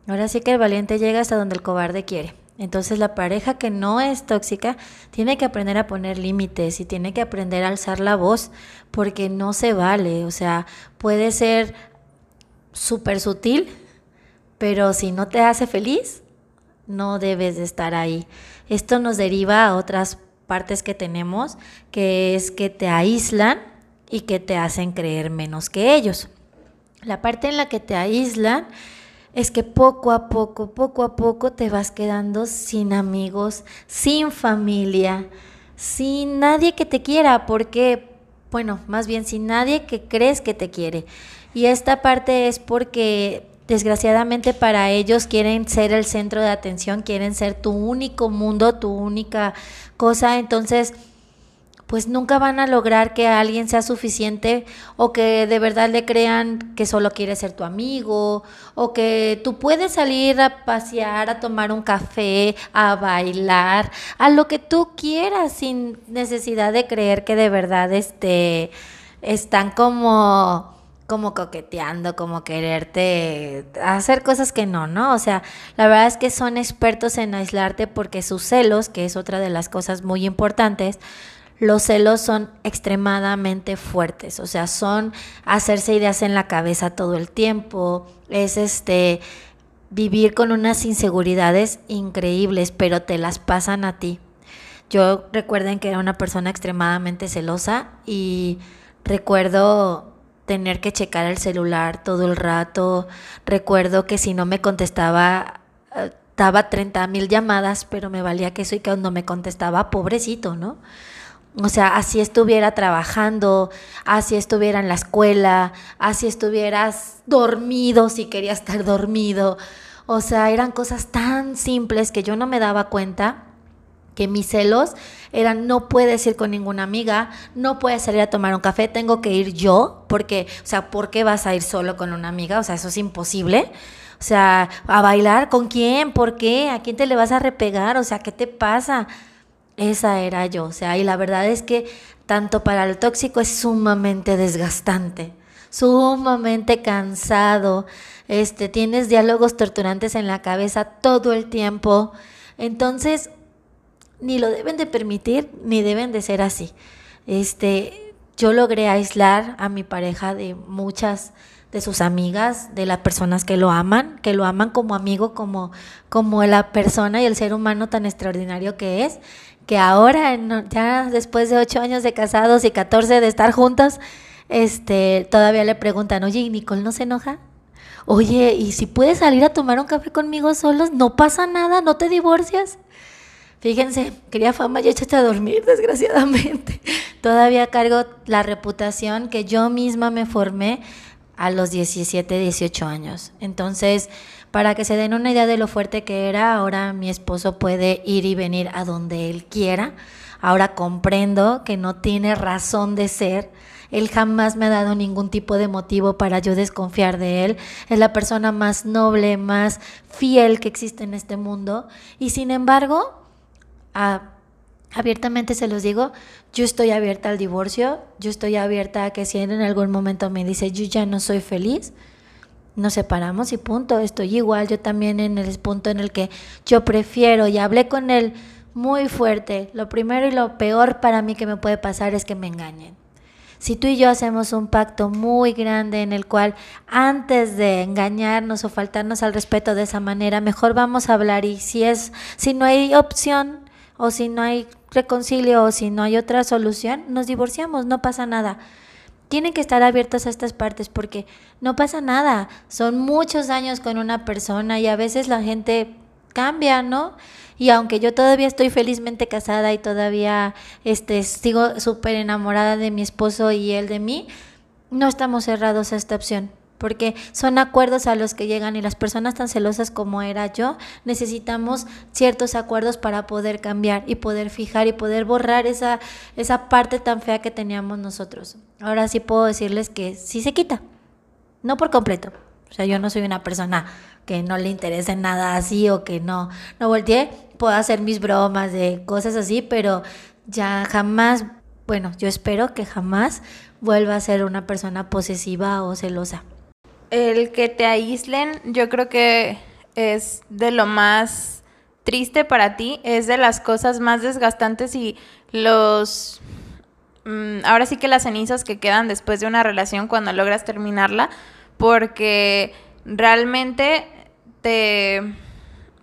Ahora sí que el valiente llega hasta donde el cobarde quiere. Entonces la pareja que no es tóxica tiene que aprender a poner límites y tiene que aprender a alzar la voz porque no se vale. O sea, puede ser súper sutil, pero si no te hace feliz, no debes de estar ahí. Esto nos deriva a otras partes que tenemos, que es que te aíslan y que te hacen creer menos que ellos. La parte en la que te aíslan es que poco a poco, poco a poco te vas quedando sin amigos, sin familia, sin nadie que te quiera, porque, bueno, más bien sin nadie que crees que te quiere. Y esta parte es porque desgraciadamente para ellos quieren ser el centro de atención, quieren ser tu único mundo, tu única cosa, entonces pues nunca van a lograr que alguien sea suficiente o que de verdad le crean que solo quiere ser tu amigo o que tú puedes salir a pasear, a tomar un café, a bailar, a lo que tú quieras sin necesidad de creer que de verdad este, están como como coqueteando, como quererte hacer cosas que no, ¿no? O sea, la verdad es que son expertos en aislarte porque sus celos, que es otra de las cosas muy importantes, los celos son extremadamente fuertes, o sea, son hacerse ideas en la cabeza todo el tiempo, es este vivir con unas inseguridades increíbles, pero te las pasan a ti. Yo recuerden que era una persona extremadamente celosa y recuerdo tener que checar el celular todo el rato. Recuerdo que si no me contestaba, eh, daba 30 mil llamadas, pero me valía que eso y que cuando me contestaba, pobrecito, ¿no? O sea, así estuviera trabajando, así estuviera en la escuela, así estuvieras dormido si quería estar dormido. O sea, eran cosas tan simples que yo no me daba cuenta que mis celos eran no puedes ir con ninguna amiga, no puedes salir a tomar un café, tengo que ir yo, porque, o sea, ¿por qué vas a ir solo con una amiga? O sea, eso es imposible. O sea, a bailar con quién, ¿por qué? ¿A quién te le vas a repegar? O sea, ¿qué te pasa? Esa era yo, o sea, y la verdad es que tanto para el tóxico es sumamente desgastante, sumamente cansado, este, tienes diálogos torturantes en la cabeza todo el tiempo. Entonces, ni lo deben de permitir, ni deben de ser así. Este, yo logré aislar a mi pareja de muchas de sus amigas, de las personas que lo aman, que lo aman como amigo, como, como la persona y el ser humano tan extraordinario que es, que ahora, ya después de ocho años de casados y catorce de estar juntos, este, todavía le preguntan, oye, ¿y Nicole no se enoja? Oye, ¿y si puedes salir a tomar un café conmigo solos? No pasa nada, no te divorcias. Fíjense, quería fama y échate a dormir, *laughs* desgraciadamente. Todavía cargo la reputación que yo misma me formé a los 17, 18 años. Entonces, para que se den una idea de lo fuerte que era, ahora mi esposo puede ir y venir a donde él quiera. Ahora comprendo que no tiene razón de ser. Él jamás me ha dado ningún tipo de motivo para yo desconfiar de él. Es la persona más noble, más fiel que existe en este mundo. Y sin embargo, abiertamente se los digo, yo estoy abierta al divorcio, yo estoy abierta a que si en algún momento me dice yo ya no soy feliz, nos separamos y punto, estoy igual, yo también en el punto en el que yo prefiero y hablé con él muy fuerte, lo primero y lo peor para mí que me puede pasar es que me engañen. Si tú y yo hacemos un pacto muy grande en el cual antes de engañarnos o faltarnos al respeto de esa manera, mejor vamos a hablar y si es si no hay opción, o si no hay reconcilio o si no hay otra solución, nos divorciamos, no pasa nada. Tienen que estar abiertos a estas partes porque no pasa nada. Son muchos años con una persona y a veces la gente cambia, ¿no? Y aunque yo todavía estoy felizmente casada y todavía este, sigo súper enamorada de mi esposo y él de mí, no estamos cerrados a esta opción porque son acuerdos a los que llegan y las personas tan celosas como era yo, necesitamos ciertos acuerdos para poder cambiar y poder fijar y poder borrar esa, esa parte tan fea que teníamos nosotros. Ahora sí puedo decirles que sí se quita, no por completo. O sea, yo no soy una persona que no le interese nada así o que no, no volteé, puedo hacer mis bromas de cosas así, pero ya jamás, bueno, yo espero que jamás vuelva a ser una persona posesiva o celosa el que te aíslen, yo creo que es de lo más triste para ti, es de las cosas más desgastantes y los... Mm, ahora sí que las cenizas que quedan después de una relación cuando logras terminarla, porque realmente te,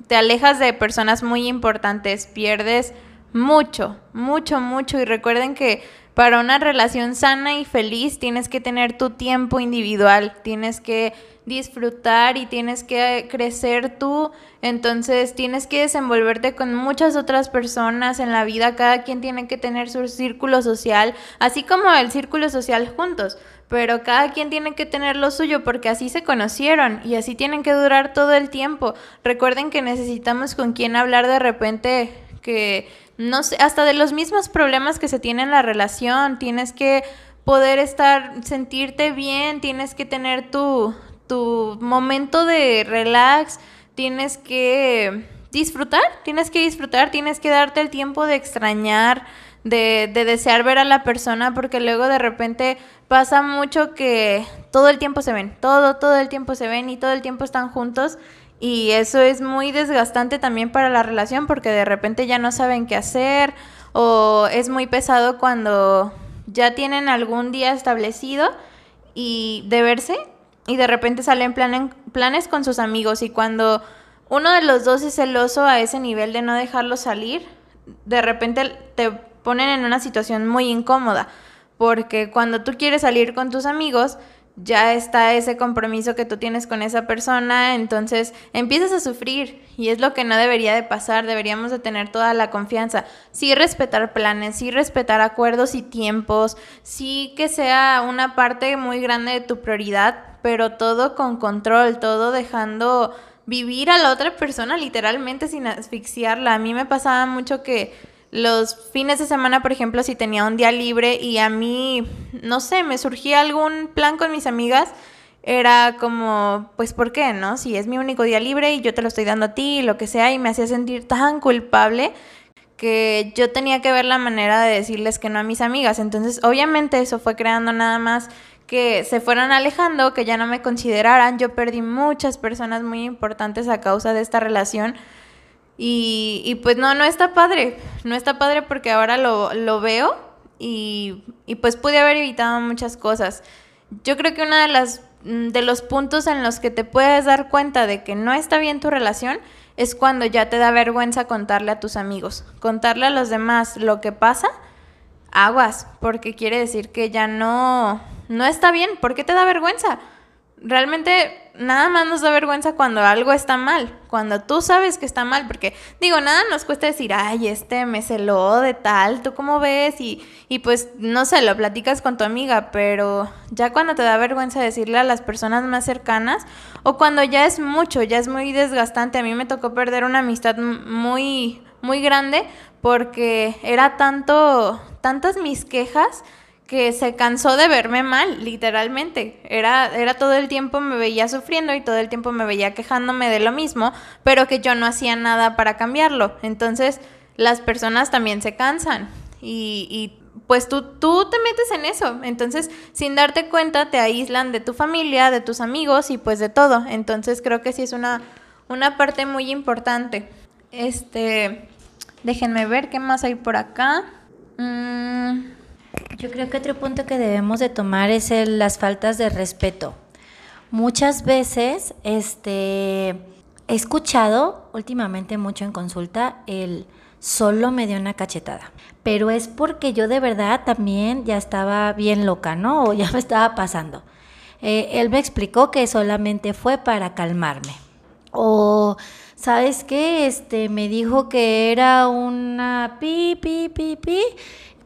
te alejas de personas muy importantes, pierdes mucho, mucho, mucho. Y recuerden que para una relación sana y feliz tienes que tener tu tiempo individual, tienes que disfrutar y tienes que crecer tú, entonces tienes que desenvolverte con muchas otras personas en la vida, cada quien tiene que tener su círculo social, así como el círculo social juntos, pero cada quien tiene que tener lo suyo porque así se conocieron y así tienen que durar todo el tiempo. Recuerden que necesitamos con quien hablar de repente que no sé, hasta de los mismos problemas que se tienen en la relación, tienes que poder estar, sentirte bien, tienes que tener tu, tu momento de relax, tienes que disfrutar, tienes que disfrutar, tienes que darte el tiempo de extrañar, de, de, desear ver a la persona, porque luego de repente pasa mucho que todo el tiempo se ven, todo, todo el tiempo se ven y todo el tiempo están juntos y eso es muy desgastante también para la relación porque de repente ya no saben qué hacer o es muy pesado cuando ya tienen algún día establecido y de verse y de repente salen planes con sus amigos y cuando uno de los dos es celoso a ese nivel de no dejarlo salir, de repente te ponen en una situación muy incómoda porque cuando tú quieres salir con tus amigos, ya está ese compromiso que tú tienes con esa persona, entonces empiezas a sufrir y es lo que no debería de pasar, deberíamos de tener toda la confianza, sí respetar planes, sí respetar acuerdos y tiempos, sí que sea una parte muy grande de tu prioridad, pero todo con control, todo dejando vivir a la otra persona literalmente sin asfixiarla. A mí me pasaba mucho que los fines de semana, por ejemplo, si tenía un día libre y a mí, no sé, me surgía algún plan con mis amigas, era como, pues, ¿por qué, no? Si es mi único día libre y yo te lo estoy dando a ti, lo que sea, y me hacía sentir tan culpable que yo tenía que ver la manera de decirles que no a mis amigas. Entonces, obviamente eso fue creando nada más que se fueron alejando, que ya no me consideraran. Yo perdí muchas personas muy importantes a causa de esta relación Y, pues no, no está padre. No está padre porque ahora lo, lo veo y, y, pues pude haber evitado muchas cosas. Yo creo que uno de, las, de los puntos en los que te puedes dar cuenta de que no está bien tu relación es cuando ya te da vergüenza contarle a tus amigos, contarle a los demás lo que pasa, aguas, porque quiere decir que ya no, no está bien. ¿Por qué te da vergüenza? realmente nada más nos da vergüenza cuando algo está mal, cuando tú sabes que está mal, porque digo, nada nos cuesta decir, ay, este me celó de tal, ¿tú cómo ves? Y, y pues, no sé, lo platicas con tu amiga, pero ya cuando te da vergüenza decirle a las personas más cercanas, o cuando ya es mucho, ya es muy desgastante, a mí me tocó perder una amistad muy, muy grande, porque era tanto, tantas mis quejas, que se cansó de verme mal, literalmente. Era, era todo el tiempo me veía sufriendo y todo el tiempo me veía quejándome de lo mismo, pero que yo no hacía nada para cambiarlo. Entonces, las personas también se cansan y, y pues tú, tú te metes en eso. Entonces, sin darte cuenta, te aíslan de tu familia, de tus amigos y pues de todo. Entonces, creo que sí es una, una parte muy importante. Este, déjenme ver qué más hay por acá. Mmm... Yo creo que otro punto que debemos de tomar es las faltas de respeto. Muchas veces, este, he escuchado últimamente mucho en consulta el solo me dio una cachetada. Pero es porque yo de verdad también ya estaba bien loca, ¿no? O ya me estaba pasando. Eh, él me explicó que solamente fue para calmarme. O, ¿sabes qué? Este, me dijo que era una pi, pi, pi, pi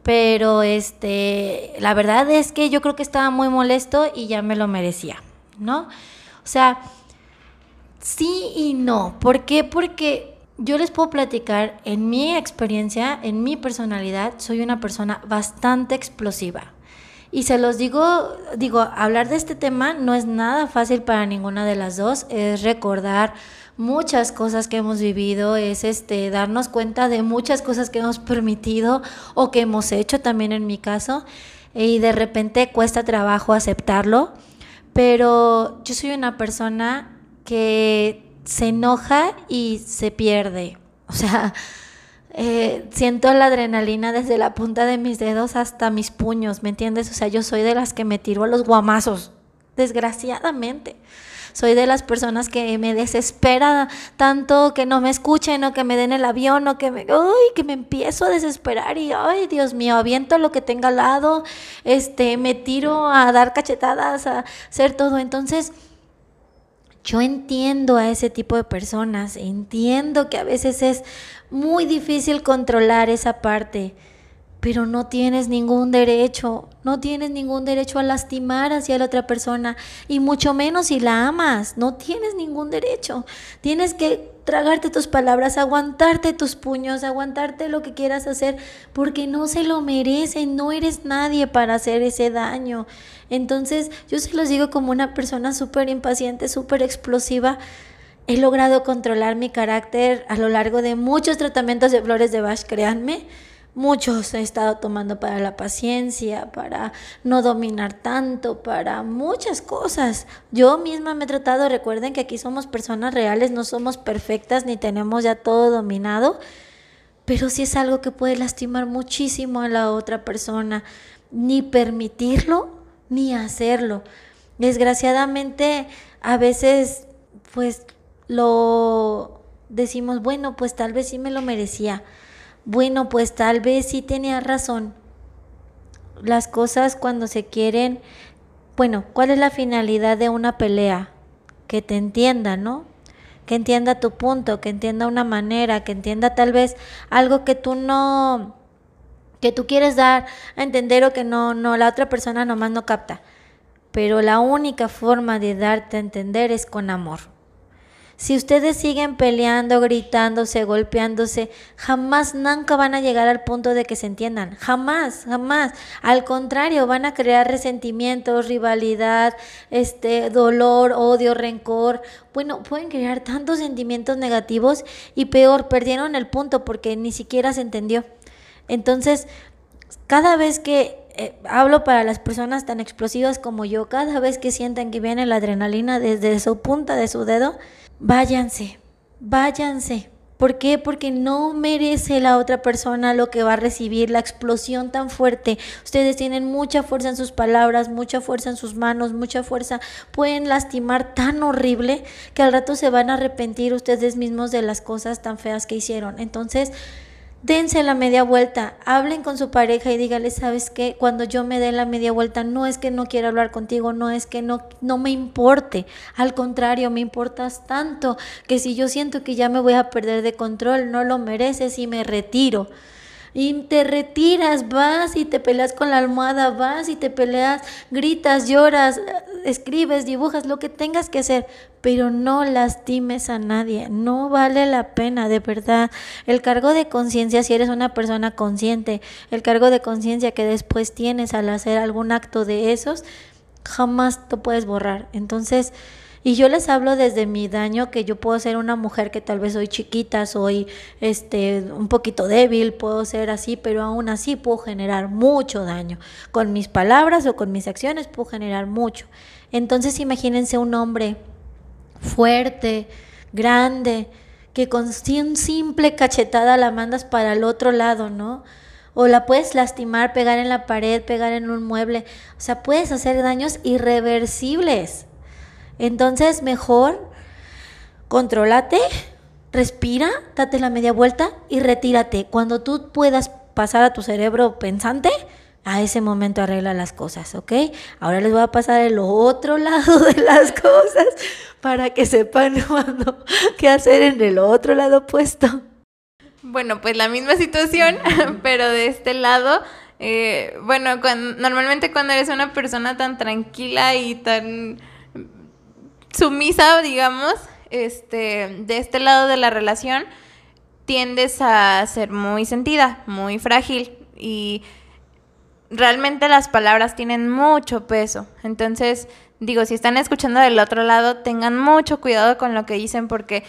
pero este, la verdad es que yo creo que estaba muy molesto y ya me lo merecía, ¿no? O sea, sí y no. ¿Por qué? Porque yo les puedo platicar, en mi experiencia, en mi personalidad, soy una persona bastante explosiva. Y se los digo, digo, hablar de este tema no es nada fácil para ninguna de las dos, es recordar muchas cosas que hemos vivido, es este darnos cuenta de muchas cosas que hemos permitido o que hemos hecho también en mi caso y de repente cuesta trabajo aceptarlo, pero yo soy una persona que se enoja y se pierde. O sea, *laughs* eh, siento la adrenalina desde la punta de mis dedos hasta mis puños, ¿me entiendes? O sea, yo soy de las que me tiro a los guamazos, desgraciadamente soy de las personas que me desespera tanto que no me escuchen o que me den el avión o que me, uy, que me empiezo a desesperar y, ay, Dios mío, aviento lo que tenga al lado, este, me tiro a dar cachetadas, a hacer todo. Entonces, yo entiendo a ese tipo de personas, entiendo que a veces es muy difícil controlar esa parte pero no tienes ningún derecho, no tienes ningún derecho a lastimar hacia la otra persona y mucho menos si la amas, no tienes ningún derecho. Tienes que tragarte tus palabras, aguantarte tus puños, aguantarte lo que quieras hacer, porque no se lo merecen, no eres nadie para hacer ese daño. Entonces, yo se los digo como una persona súper impaciente, súper explosiva. He logrado controlar mi carácter a lo largo de muchos tratamientos de flores de Bach, créanme Muchos he estado tomando para la paciencia, para no dominar tanto, para muchas cosas. Yo misma me he tratado, recuerden que aquí somos personas reales, no somos perfectas ni tenemos ya todo dominado, pero sí es algo que puede lastimar muchísimo a la otra persona, ni permitirlo ni hacerlo. Desgraciadamente, a veces, pues lo decimos, bueno, pues tal vez sí me lo merecía bueno, pues tal vez sí tenía razón. Las cosas cuando se quieren, bueno, ¿cuál es la finalidad de una pelea? Que te entienda, ¿no? Que entienda tu punto, que entienda una manera, que entienda tal vez algo que tú no, que tú quieres dar a entender o que no, no, la otra persona nomás no capta. Pero la única forma de darte a entender es con amor. Si ustedes siguen peleando, gritándose, golpeándose, jamás, nunca van a llegar al punto de que se entiendan. Jamás, jamás. Al contrario, van a crear resentimientos, rivalidad, este, dolor, odio, rencor. Bueno, pueden crear tantos sentimientos negativos y peor, perdieron el punto porque ni siquiera se entendió. Entonces, cada vez que eh, hablo para las personas tan explosivas como yo, cada vez que sientan que viene la adrenalina desde su punta de su dedo, váyanse, váyanse, ¿Por qué? Porque no merece la otra persona lo que va a recibir, la explosión tan fuerte. Ustedes tienen mucha fuerza en sus palabras, mucha fuerza en sus manos, mucha fuerza. Pueden lastimar tan horrible que al rato se van a arrepentir ustedes mismos de las cosas tan feas que hicieron. Entonces, dense la media vuelta, hablen con su pareja y dígale, ¿sabes qué? Cuando yo me dé la media vuelta, no es que no quiera hablar contigo, no es que no, no me importe, al contrario, me importas tanto que si yo siento que ya me voy a perder de control, no lo mereces y me retiro y te retiras, vas y te peleas con la almohada, vas y te peleas, gritas, lloras, escribes, dibujas, lo que tengas que hacer, pero no lastimes a nadie, no vale la pena, de verdad. El cargo de conciencia, si eres una persona consciente, el cargo de conciencia que después tienes al hacer algún acto de esos, jamás te puedes borrar. Entonces, y yo les hablo desde mi daño, que yo puedo ser una mujer que tal vez soy chiquita, soy este un poquito débil, puedo ser así, pero aún así puedo generar mucho daño. Con mis palabras o con mis acciones puedo generar mucho. Entonces imagínense un hombre fuerte, grande, que con un simple cachetada la mandas para el otro lado, ¿no? O la puedes lastimar, pegar en la pared, pegar en un mueble. O sea, puedes hacer daños irreversibles. Entonces, mejor contrólate, respira, date la media vuelta y retírate. Cuando tú puedas pasar a tu cerebro pensante, a ese momento arregla las cosas, ¿ok? Ahora les voy a pasar el otro *laughs* lado de las cosas para que sepan *laughs* cuando, qué hacer en el otro lado opuesto. Bueno, pues la misma situación, *laughs* pero de este lado, eh, bueno, normalmente cuando eres una persona tan tranquila y tan sumisa, digamos, este, de este lado de la relación, tiendes a ser muy sentida, muy frágil y realmente las palabras tienen mucho peso. Entonces, digo, si están escuchando del otro lado, tengan mucho cuidado con lo que dicen porque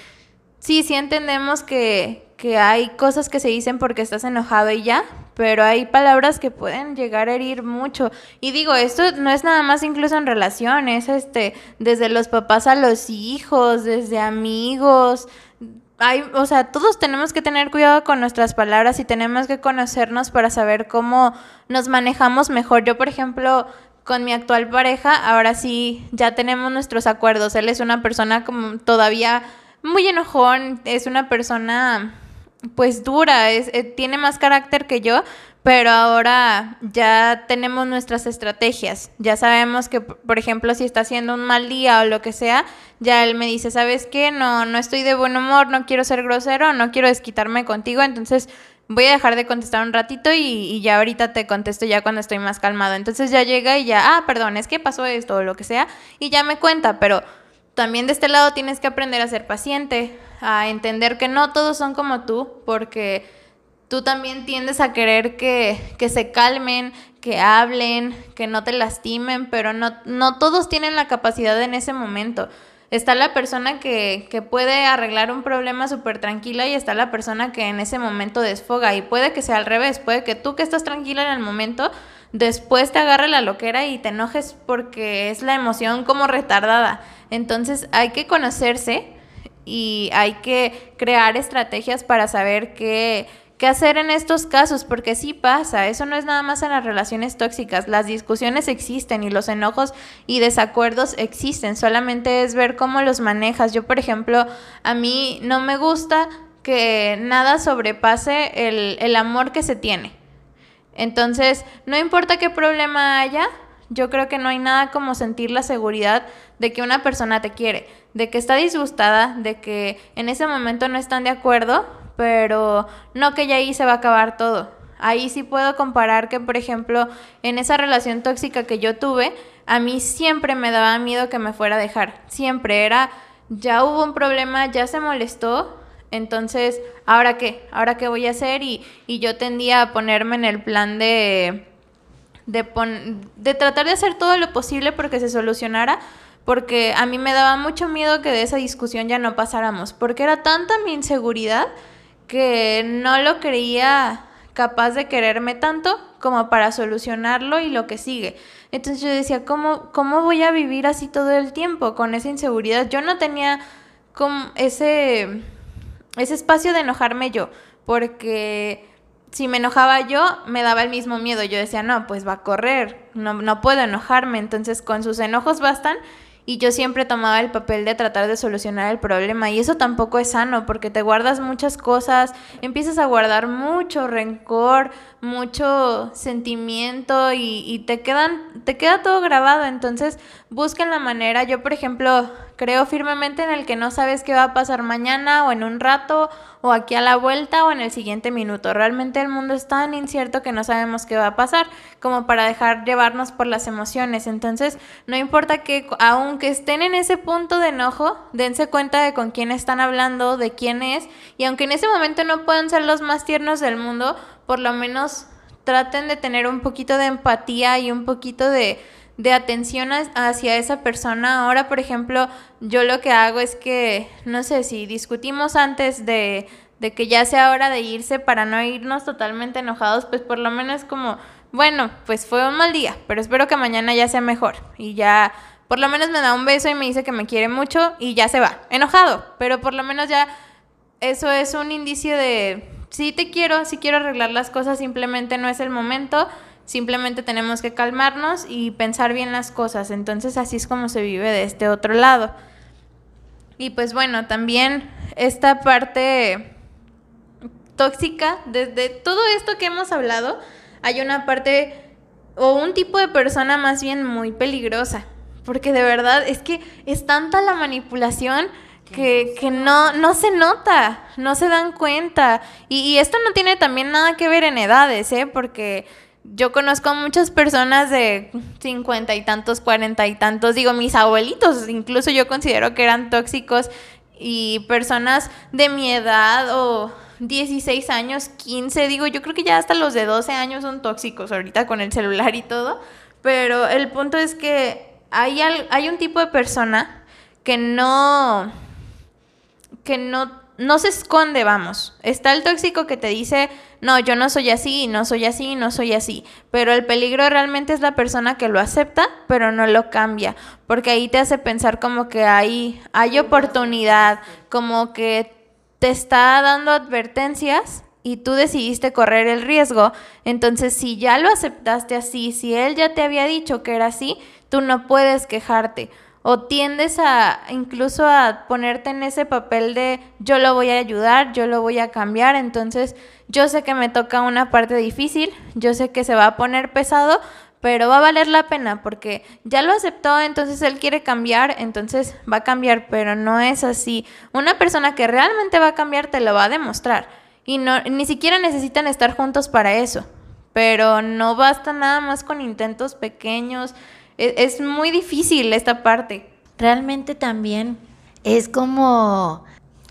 sí, sí entendemos que, que hay cosas que se dicen porque estás enojado y ya, pero hay palabras que pueden llegar a herir mucho. Y digo, esto no es nada más incluso en relaciones, este, desde los papás a los hijos, desde amigos. Hay, o sea, todos tenemos que tener cuidado con nuestras palabras y tenemos que conocernos para saber cómo nos manejamos mejor. Yo, por ejemplo, con mi actual pareja, ahora sí ya tenemos nuestros acuerdos. Él es una persona como todavía muy enojón, es una persona pues dura, es, eh, tiene más carácter que yo, pero ahora ya tenemos nuestras estrategias. Ya sabemos que, por ejemplo, si está haciendo un mal día o lo que sea, ya él me dice, ¿sabes qué? No, no estoy de buen humor, no quiero ser grosero, no quiero desquitarme contigo, entonces voy a dejar de contestar un ratito y, y, ya ahorita te contesto ya cuando estoy más calmado. Entonces ya llega y ya, ah, perdón, es que pasó esto o lo que sea, y ya me cuenta, pero también de este lado tienes que aprender a ser paciente, a entender que no todos son como tú, porque tú también tiendes a querer que, se calmen, que hablen, que no te lastimen, pero no, no todos tienen la capacidad en ese momento. Está la persona que, que puede arreglar un problema súper tranquila y está la persona que en ese momento desfoga. Y puede que sea al revés, puede que tú que estás tranquila en el momento, después te agarre la loquera y te enojes porque es la emoción como retardada. Entonces hay que conocerse y hay que crear estrategias para saber qué, qué hacer en estos casos, porque sí pasa, eso no es nada más en las relaciones tóxicas, las discusiones existen y los enojos y desacuerdos existen, solamente es ver cómo los manejas. Yo, por ejemplo, a mí no me gusta que nada sobrepase el, el amor que se tiene. Entonces, no importa qué problema haya, yo creo que no hay nada como sentir la seguridad de que una persona te quiere, de que está disgustada, de que en ese momento no están de acuerdo, pero no que ya ahí se va a acabar todo. Ahí sí puedo comparar que, por ejemplo, en esa relación tóxica que yo tuve, a mí siempre me daba miedo que me fuera a dejar. Siempre era, ya hubo un problema, ya se molestó, entonces, ¿ahora qué? ¿Ahora qué voy a hacer? Y, y yo tendía a ponerme en el plan de de, de tratar de hacer todo lo posible porque se solucionara, porque a mí me daba mucho miedo que de esa discusión ya no pasáramos, porque era tanta mi inseguridad que no lo creía capaz de quererme tanto como para solucionarlo y lo que sigue. Entonces yo decía, ¿cómo, cómo voy a vivir así todo el tiempo con esa inseguridad? Yo no tenía como ese ese espacio de enojarme yo, porque si me enojaba yo, me daba el mismo miedo. Yo decía, no, pues va a correr, no, no puedo enojarme. Entonces con sus enojos bastan y yo siempre tomaba el papel de tratar de solucionar el problema y eso tampoco es sano porque te guardas muchas cosas, empiezas a guardar mucho rencor, mucho sentimiento y, y, te quedan te queda todo grabado, entonces busquen la manera. Yo, por ejemplo, creo firmemente en el que no sabes qué va a pasar mañana o en un rato o aquí a la vuelta o en el siguiente minuto. Realmente el mundo es tan incierto que no sabemos qué va a pasar como para dejar llevarnos por las emociones. Entonces, no importa que aunque estén en ese punto de enojo, dense cuenta de con quién están hablando, de quién es, y aunque en ese momento no puedan ser los más tiernos del mundo, por lo menos traten de tener un poquito de empatía y un poquito de de atención hacia esa persona. Ahora, por ejemplo, yo lo que hago es que, no sé, si discutimos antes de, de que ya sea hora de irse para no irnos totalmente enojados, pues por lo menos como, bueno, pues fue un mal día, pero espero que mañana ya sea mejor. Y ya, por lo menos me da un beso y me dice que me quiere mucho y ya se va. Enojado, pero por lo menos ya eso es un indicio de, sí te quiero, sí quiero arreglar las cosas, simplemente no es el momento Simplemente tenemos que calmarnos y pensar bien las cosas. Entonces así es como se vive de este otro lado. Y pues bueno, también esta parte tóxica, desde todo esto que hemos hablado, hay una parte o un tipo de persona más bien muy peligrosa. Porque de verdad es que es tanta la manipulación que, que no, no se nota, no se dan cuenta. Y, y, esto no tiene también nada que ver en edades, ¿eh? Porque yo conozco muchas personas de cincuenta y tantos, cuarenta y tantos, digo, mis abuelitos, incluso yo considero que eran tóxicos y personas de mi edad o 16 años, 15, digo, yo creo que ya hasta los de 12 años son tóxicos ahorita con el celular y todo, pero el punto es que hay, hay un tipo de persona que no, que no no se esconde, vamos. Está el tóxico que te dice, no, yo no soy así, no soy así, no soy así. Pero el peligro realmente es la persona que lo acepta, pero no lo cambia. Porque ahí te hace pensar como que hay, hay oportunidad, como que te está dando advertencias y tú decidiste correr el riesgo. Entonces, si ya lo aceptaste así, si él ya te había dicho que era así, tú no puedes quejarte o tiendes a incluso a ponerte en ese papel de yo lo voy a ayudar, yo lo voy a cambiar, entonces yo sé que me toca una parte difícil, yo sé que se va a poner pesado, pero va a valer la pena porque ya lo aceptó, entonces él quiere cambiar, entonces va a cambiar, pero no es así. Una persona que realmente va a cambiar te lo va a demostrar y no ni siquiera necesitan estar juntos para eso. Pero no basta nada más con intentos pequeños, es, muy difícil esta parte. Realmente también es como,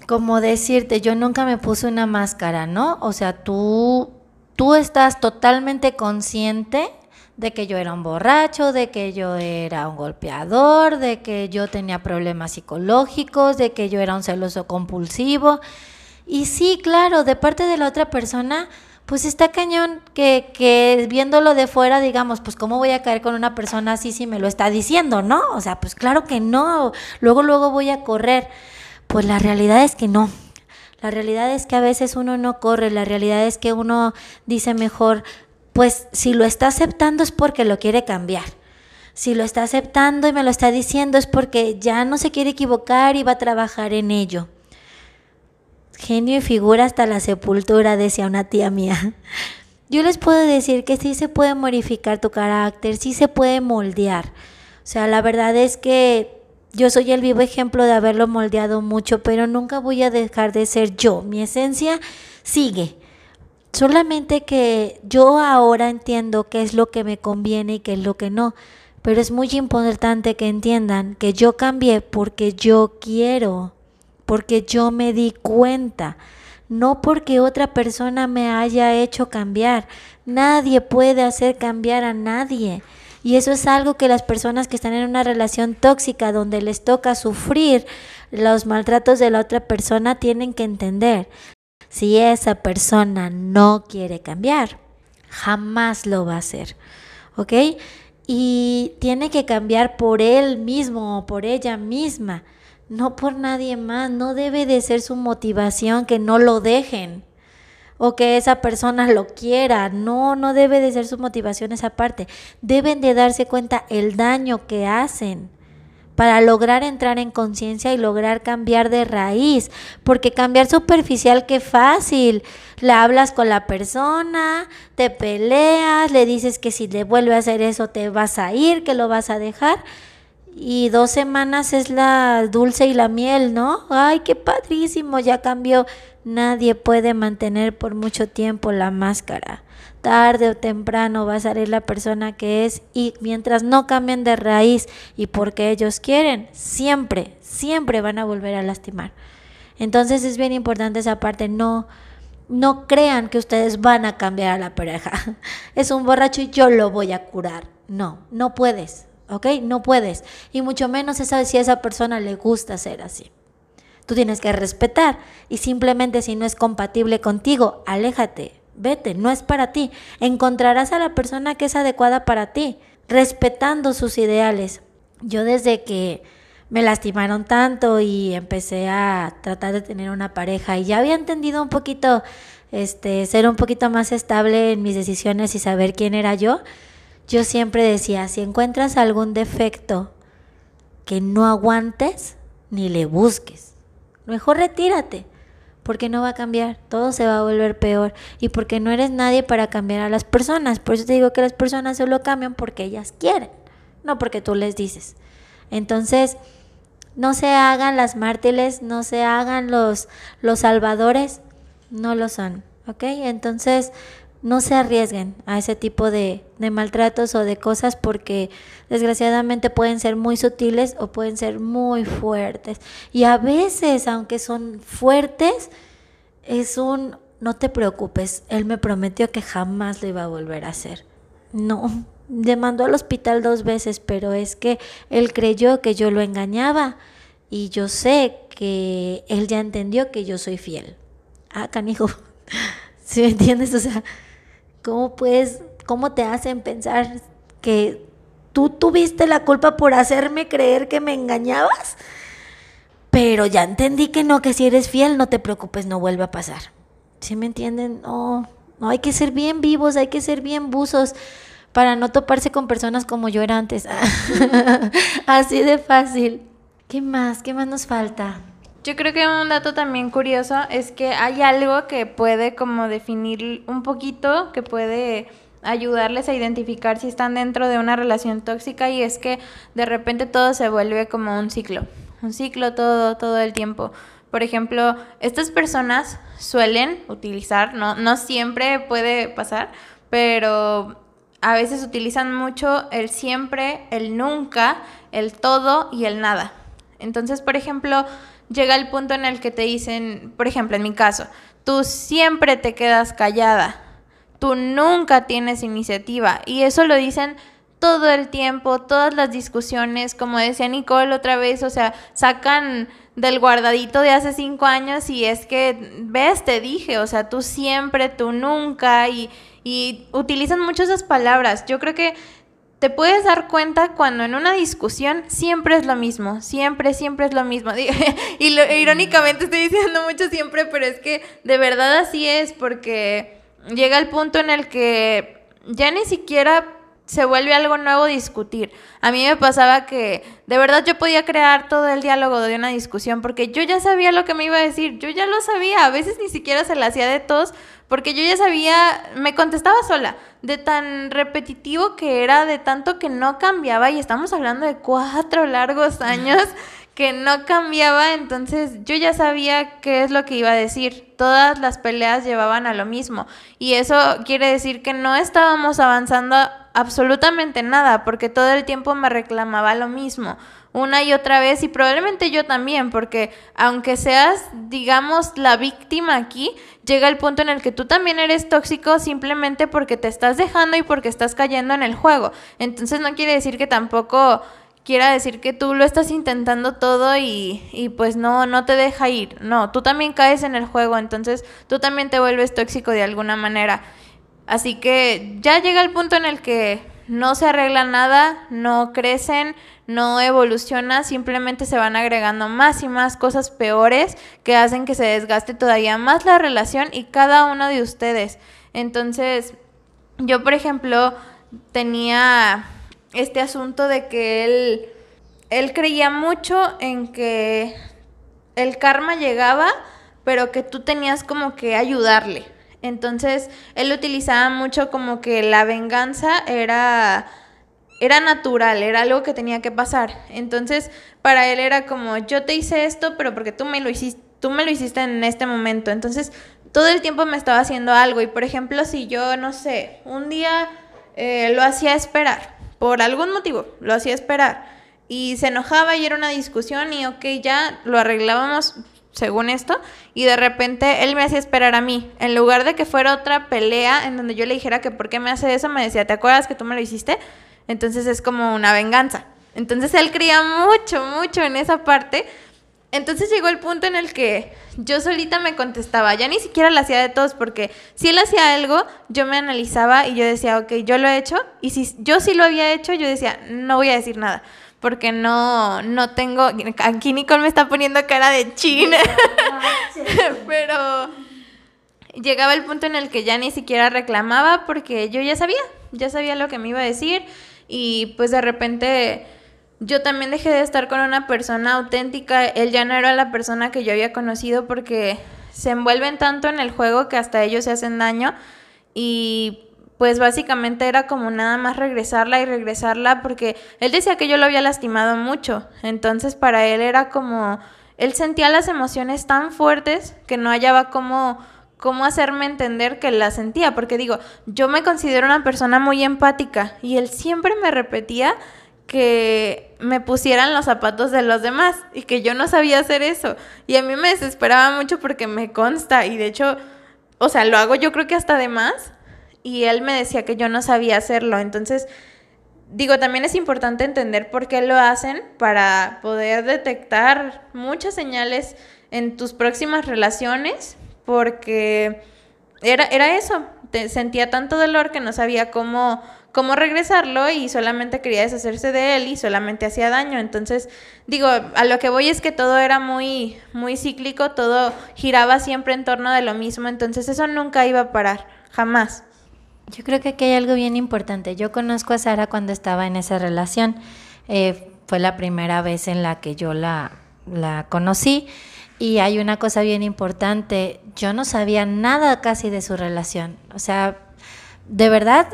como decirte, yo nunca me puse una máscara, ¿no? O sea, tú, tú estás totalmente consciente de que yo era un borracho, de que yo era un golpeador, de que yo tenía problemas psicológicos, de que yo era un celoso compulsivo. Y sí, claro, de parte de la otra persona, pues está cañón que, que viéndolo de fuera, digamos, pues cómo voy a caer con una persona así si me lo está diciendo, ¿no? O sea, pues claro que no, luego, luego voy a correr. Pues la realidad es que no. La realidad es que a veces uno no corre, la realidad es que uno dice mejor, pues si lo está aceptando es porque lo quiere cambiar. Si lo está aceptando y me lo está diciendo es porque ya no se quiere equivocar y va a trabajar en ello. Genio y figura hasta la sepultura, decía una tía mía. Yo les puedo decir que sí se puede modificar tu carácter, sí se puede moldear. O sea, la verdad es que yo soy el vivo ejemplo de haberlo moldeado mucho, pero nunca voy a dejar de ser yo. Mi esencia sigue. Solamente que yo ahora entiendo qué es lo que me conviene y qué es lo que no. Pero es muy importante que entiendan que yo cambié porque yo quiero porque yo me di cuenta, no porque otra persona me haya hecho cambiar. Nadie puede hacer cambiar a nadie. Y eso es algo que las personas que están en una relación tóxica donde les toca sufrir los maltratos de la otra persona tienen que entender. Si esa persona no quiere cambiar, jamás lo va a hacer. ¿Ok? Y tiene que cambiar por él mismo o por ella misma no por nadie más, no debe de ser su motivación que no lo dejen o que esa persona lo quiera, no, no debe de ser su motivación esa parte, deben de darse cuenta el daño que hacen para lograr entrar en conciencia y lograr cambiar de raíz, porque cambiar superficial qué fácil, la hablas con la persona, te peleas, le dices que si le vuelve a hacer eso te vas a ir, que lo vas a dejar, y dos semanas es la dulce y la miel, ¿no? Ay, qué padrísimo, ya cambió. Nadie puede mantener por mucho tiempo la máscara. Tarde o temprano va a salir la persona que es y mientras no cambien de raíz y porque ellos quieren, siempre, siempre van a volver a lastimar. Entonces es bien importante esa parte, no no crean que ustedes van a cambiar a la pareja. *laughs* Es un borracho y yo lo voy a curar. No, no puedes. ¿Ok? No puedes. Y mucho menos si a esa persona le gusta ser así. Tú tienes que respetar y simplemente si no es compatible contigo, aléjate, vete, no es para ti. Encontrarás a la persona que es adecuada para ti, respetando sus ideales. Yo desde que me lastimaron tanto y empecé a tratar de tener una pareja y ya había entendido un poquito, este, ser un poquito más estable en mis decisiones y saber quién era yo, yo siempre decía, si encuentras algún defecto que no aguantes, ni le busques. Mejor retírate, porque no va a cambiar, todo se va a volver peor y porque no eres nadie para cambiar a las personas. Por eso te digo que las personas solo cambian porque ellas quieren, no porque tú les dices. Entonces, no se hagan las mártires, no se hagan los, los salvadores, no lo son, ¿ok? Entonces, no se arriesguen a ese tipo de, de, maltratos o de cosas porque desgraciadamente pueden ser muy sutiles o pueden ser muy fuertes. Y a veces, aunque son fuertes, es un, no te preocupes, él me prometió que jamás lo iba a volver a hacer. No, le mandó al hospital dos veces, pero es que él creyó que yo lo engañaba y yo sé que él ya entendió que yo soy fiel. Ah, canijo. *laughs* ¿Sí me entiendes? O sea, ¿Cómo puedes, cómo te hacen pensar que tú tuviste la culpa por hacerme creer que me engañabas? Pero ya entendí que no, que si eres fiel, no te preocupes, no vuelve a pasar. ¿Sí me entienden? No, no hay que ser bien vivos, hay que ser bien buzos para no toparse con personas como yo era antes. *laughs* Así de fácil. ¿Qué más? ¿Qué más nos falta? Yo creo que un dato también curioso es que hay algo que puede como definir un poquito, que puede ayudarles a identificar si están dentro de una relación tóxica y es que de repente todo se vuelve como un ciclo, un ciclo todo, todo el tiempo. Por ejemplo, estas personas suelen utilizar, no, no siempre puede pasar, pero a veces utilizan mucho el siempre, el nunca, el todo y el nada. Entonces, por ejemplo, llega el punto en el que te dicen, por ejemplo, en mi caso, tú siempre te quedas callada, tú nunca tienes iniciativa y eso lo dicen todo el tiempo, todas las discusiones, como decía Nicole otra vez, o sea, sacan del guardadito de hace cinco años y es que, ves, te dije, o sea, tú siempre, tú nunca y, y utilizan mucho esas palabras. Yo creo que te puedes dar cuenta cuando en una discusión siempre es lo mismo, siempre, siempre es lo mismo. *laughs* y lo, irónicamente estoy diciendo mucho siempre, pero es que de verdad así es, porque llega el punto en el que ya ni siquiera se vuelve algo nuevo discutir. A mí me pasaba que de verdad yo podía crear todo el diálogo de una discusión porque yo ya sabía lo que me iba a decir, yo ya lo sabía, a veces ni siquiera se la hacía de tos porque yo ya sabía, me contestaba sola, de tan repetitivo que era, de tanto que no cambiaba, y estamos hablando de cuatro largos *laughs* años que no cambiaba, entonces yo ya sabía qué es lo que iba a decir. Todas las peleas llevaban a lo mismo, y eso quiere decir que no estábamos avanzando absolutamente nada, porque todo el tiempo me reclamaba lo mismo una y otra vez y probablemente yo también, porque aunque seas, digamos, la víctima aquí, llega el punto en el que tú también eres tóxico simplemente porque te estás dejando y porque estás cayendo en el juego. Entonces no quiere decir que tampoco quiera decir que tú lo estás intentando todo y, y, pues no, no te deja ir. No, tú también caes en el juego, entonces tú también te vuelves tóxico de alguna manera. Así que ya llega el punto en el que no se arregla nada, no crecen, no evoluciona, simplemente se van agregando más y más cosas peores que hacen que se desgaste todavía más la relación y cada uno de ustedes. Entonces, yo por ejemplo tenía este asunto de que él, él creía mucho en que el karma llegaba, pero que tú tenías como que ayudarle. Entonces, él utilizaba mucho como que la venganza era era natural, era algo que tenía que pasar. Entonces, para él era como, yo te hice esto, pero porque tú me lo hiciste, tú me lo hiciste en este momento. Entonces, todo el tiempo me estaba haciendo algo. Y por ejemplo, si yo, no sé, un día eh, lo hacía esperar, por algún motivo, lo hacía esperar. Y se enojaba y era una discusión y ok, ya lo arreglábamos según esto, y de repente él me hacía esperar a mí. En lugar de que fuera otra pelea en donde yo le dijera que por qué me hace eso, me decía, ¿te acuerdas que tú me lo hiciste? Entonces es como una venganza. Entonces él creía mucho, mucho en esa parte. Entonces llegó el punto en el que yo solita me contestaba, ya ni siquiera la hacía de todos, porque si él hacía algo, yo me analizaba y yo decía, ok, yo lo he hecho, y si yo sí lo había hecho, yo decía, no voy a decir nada, porque no, no tengo, aquí Nicole me está poniendo cara de china, *laughs* pero llegaba el punto en el que ya ni siquiera reclamaba porque yo ya sabía, ya sabía lo que me iba a decir y pues de repente yo también dejé de estar con una persona auténtica, él ya no era la persona que yo había conocido porque se envuelven tanto en el juego que hasta ellos se hacen daño y pues básicamente era como nada más regresarla y regresarla porque él decía que yo lo había lastimado mucho, entonces para él era como, él sentía las emociones tan fuertes que no hallaba cómo cómo hacerme entender que la sentía, porque digo, yo me considero una persona muy empática y él siempre me repetía que me pusieran los zapatos de los demás y que yo no sabía hacer eso. Y a mí me desesperaba mucho porque me consta y de hecho, o sea, lo hago yo creo que hasta de más y él me decía que yo no sabía hacerlo. Entonces, digo, también es importante entender por qué lo hacen para poder detectar muchas señales en tus próximas relaciones porque era, era eso, sentía tanto dolor que no sabía cómo, cómo regresarlo y solamente quería deshacerse de él y solamente hacía daño. Entonces, digo, a lo que voy es que todo era muy, muy cíclico, todo giraba siempre en torno de lo mismo, entonces eso nunca iba a parar, jamás. Yo creo que aquí hay algo bien importante. Yo conozco a Sara cuando estaba en esa relación. Eh, fue la primera vez en la que yo la, la conocí. Y hay una cosa bien importante, yo no sabía nada casi de su relación. O sea, de verdad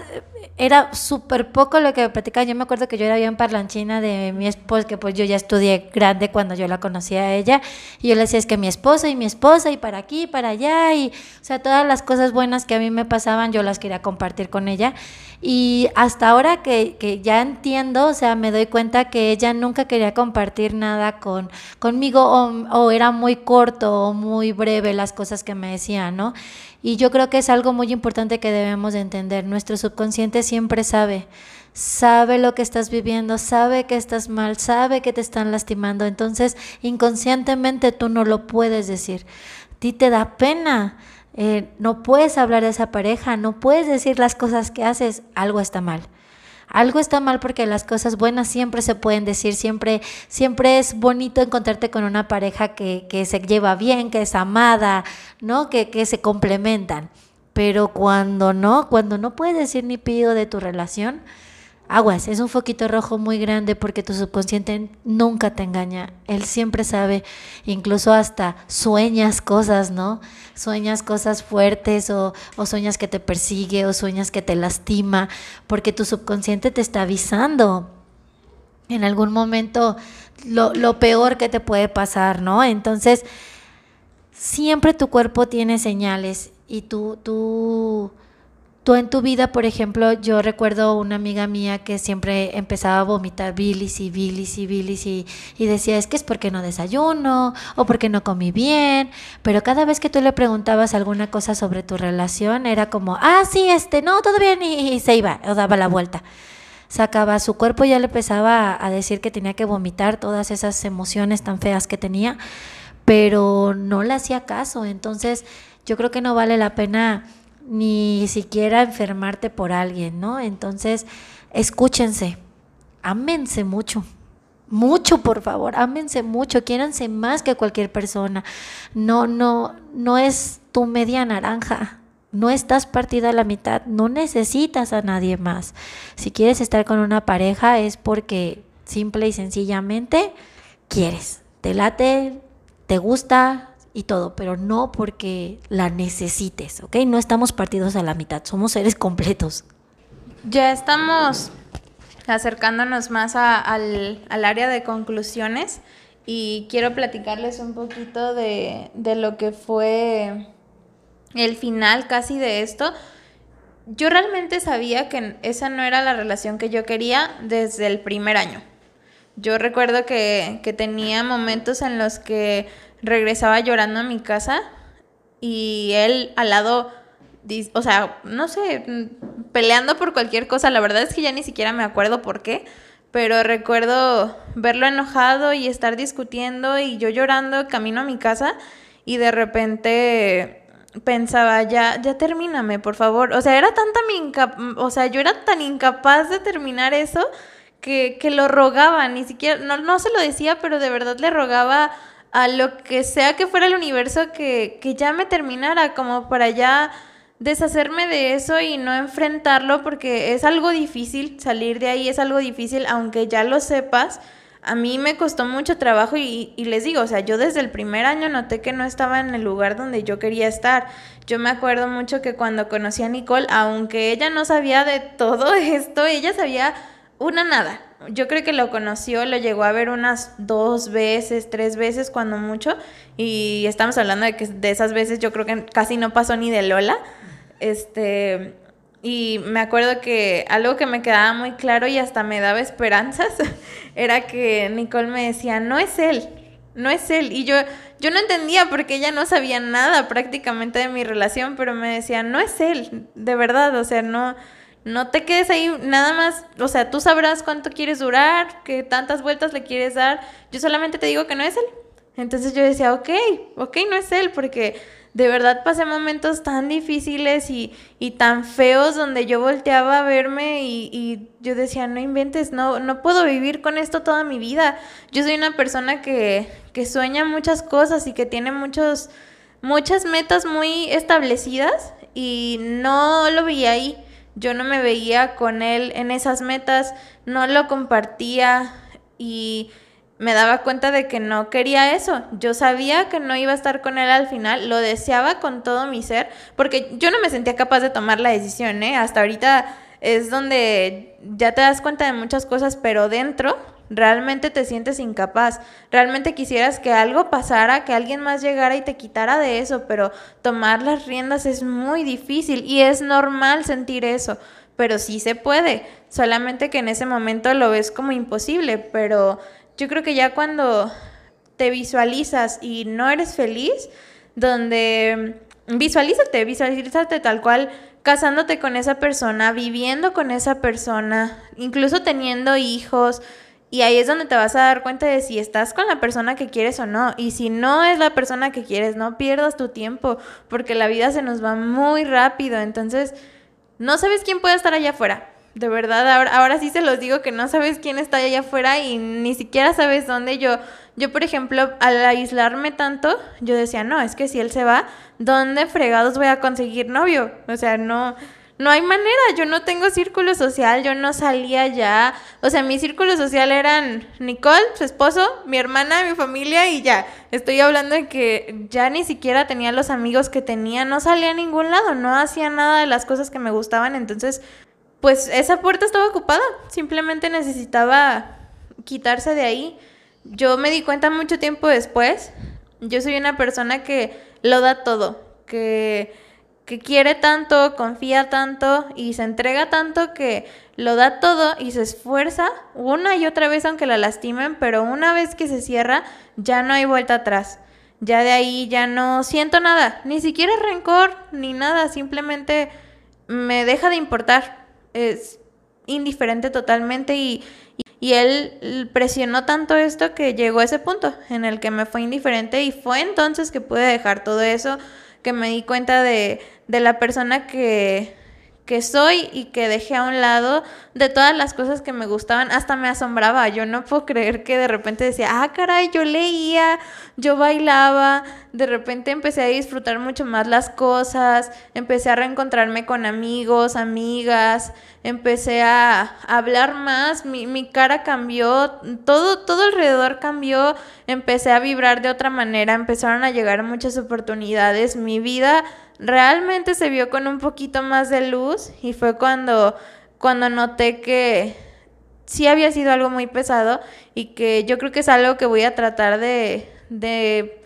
era súper poco lo que me platicaba. Yo me acuerdo que yo era bien parlanchina de mi esposa, que pues yo ya estudié grande cuando yo la conocí a ella. Y yo le decía, es que mi esposa y mi esposa y para aquí, para allá. Y, o sea, todas las cosas buenas que a mí me pasaban, yo las quería compartir con ella. Y hasta ahora que, que ya entiendo, o sea, me doy cuenta que ella nunca quería compartir nada con, conmigo o, o era muy corto o muy breve las cosas que me decía, ¿no? Y yo creo que es algo muy importante que debemos de entender. Nuestro subconsciente siempre sabe, sabe lo que estás viviendo, sabe que estás mal, sabe que te están lastimando. Entonces, inconscientemente tú no lo puedes decir. A ti te da pena. Eh, no puedes hablar de esa pareja, no puedes decir las cosas que haces, algo está mal algo está mal porque las cosas buenas siempre se pueden decir, siempre, siempre es bonito encontrarte con una pareja que, que se lleva bien, que es amada, ¿no? Que, que se complementan. Pero cuando no, cuando no puedes decir ni pido de tu relación, aguas, es un foquito rojo muy grande porque tu subconsciente nunca te engaña. Él siempre sabe, incluso hasta sueñas cosas, ¿no? Sueñas cosas fuertes o, sueñas que te persigue o sueñas que te lastima, porque tu subconsciente te está avisando en algún momento lo, lo peor que te puede pasar, ¿no? Entonces, siempre tu cuerpo tiene señales y tú, tú Tú en tu vida, por ejemplo, yo recuerdo una amiga mía que siempre empezaba a vomitar bilis y bilis y bilis y, y, decía, es que es porque no desayuno o porque no comí bien, pero cada vez que tú le preguntabas alguna cosa sobre tu relación era como, ah, sí, este, no, todo bien y, se iba o daba la vuelta. Sacaba su cuerpo, ya le empezaba a decir que tenía que vomitar todas esas emociones tan feas que tenía, pero no le hacía caso, entonces yo creo que no vale la pena ni siquiera enfermarte por alguien, ¿no? Entonces, escúchense, ámense mucho, mucho, por favor, ámense mucho, quiéranse más que cualquier persona. No, no, no es tu media naranja. No estás partida a la mitad, no necesitas a nadie más. Si quieres estar con una pareja es porque simple y sencillamente quieres. Te late, te gusta y todo, pero no porque la necesites, ¿ok? No estamos partidos a la mitad, somos seres completos. Ya estamos acercándonos más al, área de conclusiones y quiero platicarles un poquito de, de lo que fue el final casi de esto. Yo realmente sabía que esa no era la relación que yo quería desde el primer año. Yo recuerdo que, que tenía momentos en los que regresaba llorando a mi casa y él al lado o sea, no sé, peleando por cualquier cosa. La verdad es que ya ni siquiera me acuerdo por qué, pero recuerdo verlo enojado y estar discutiendo y yo llorando camino a mi casa y de repente pensaba, ya, ya termíname, por favor. O sea, era tanta mi o sea, yo era tan incapaz de terminar eso que, que lo rogaba, ni siquiera, no, no se lo decía, pero de verdad le rogaba a lo que sea que fuera el universo que, que ya me terminara, como para ya deshacerme de eso y no enfrentarlo porque es algo difícil, salir de ahí es algo difícil, aunque ya lo sepas. A mí me costó mucho trabajo y, les digo, o sea, yo desde el primer año noté que no estaba en el lugar donde yo quería estar. Yo me acuerdo mucho que cuando conocí a Nicole, aunque ella no sabía de todo *laughs* esto, ella sabía una nada. Yo creo que lo conoció, lo llegó a ver unas dos veces, tres veces cuando mucho. Y estamos hablando de que de esas veces yo creo que casi no pasó ni de Lola. Este, y me acuerdo que algo que me quedaba muy claro y hasta me daba esperanzas *laughs* era que Nicole me decía, no es él, no es él. Y yo, yo no entendía porque ella no sabía nada prácticamente de mi relación, pero me decía, no es él, de verdad, o sea, no, no te quedes ahí nada más, o sea, tú sabrás cuánto quieres durar, qué tantas vueltas le quieres dar, yo solamente te digo que no es él. Entonces yo decía, ok, ok, no es él, porque de verdad pasé momentos tan difíciles y, y tan feos donde yo volteaba a verme y, y, yo decía, no inventes, no, no puedo vivir con esto toda mi vida. Yo soy una persona que, que sueña muchas cosas y que tiene muchos, muchas metas muy establecidas y no lo veía ahí. Yo no me veía con él en esas metas, no lo compartía y me daba cuenta de que no quería eso. Yo sabía que no iba a estar con él al final, lo deseaba con todo mi ser, porque yo no me sentía capaz de tomar la decisión, ¿eh? Hasta ahorita es donde ya te das cuenta de muchas cosas, pero dentro realmente te sientes incapaz. Realmente quisieras que algo pasara, que alguien más llegara y te quitara de eso, pero tomar las riendas es muy difícil y es normal sentir eso, pero sí se puede. Solamente que en ese momento lo ves como imposible, pero yo creo que ya cuando te visualizas y no eres feliz, donde visualízate, visualízate tal cual casándote con esa persona, viviendo con esa persona, incluso teniendo hijos. Y ahí es donde te vas a dar cuenta de si estás con la persona que quieres o no. Y si no es la persona que quieres, no pierdas tu tiempo, porque la vida se nos va muy rápido. Entonces, no sabes quién puede estar allá afuera. De verdad, ahora, ahora sí se los digo que no sabes quién está allá afuera y ni siquiera sabes dónde. Yo, yo, por ejemplo, al aislarme tanto, yo decía, no, es que si él se va, ¿dónde fregados voy a conseguir novio? O sea, no, no hay manera, yo no tengo círculo social, yo no salía ya. O sea, mi círculo social eran Nicole, su esposo, mi hermana, mi familia y ya. Estoy hablando de que ya ni siquiera tenía los amigos que tenía, no salía a ningún lado, no hacía nada de las cosas que me gustaban, entonces pues esa puerta estaba ocupada, simplemente necesitaba quitarse de ahí. Yo me di cuenta mucho tiempo después, yo soy una persona que lo da todo, que, que quiere tanto, confía tanto y se entrega tanto que lo da todo y se esfuerza una y otra vez aunque la lastimen, pero una vez que se cierra ya no hay vuelta atrás. Ya de ahí ya no siento nada, ni siquiera rencor ni nada, simplemente me deja de importar es indiferente totalmente y, y, él presionó tanto esto que llegó a ese punto en el que me fue indiferente y fue entonces que pude dejar todo eso, que me di cuenta de, de la persona que, que soy y que dejé a un lado de todas las cosas que me gustaban, hasta me asombraba. Yo no puedo creer que de repente decía, ah, caray, yo leía, yo bailaba, de repente empecé a disfrutar mucho más las cosas, empecé a reencontrarme con amigos, amigas, empecé a hablar más, mi, mi cara cambió, todo, todo alrededor cambió, empecé a vibrar de otra manera, empezaron a llegar muchas oportunidades, mi vida realmente se vio con un poquito más de luz y fue cuando, cuando noté que sí había sido algo muy pesado y que yo creo que es algo que voy a tratar de, de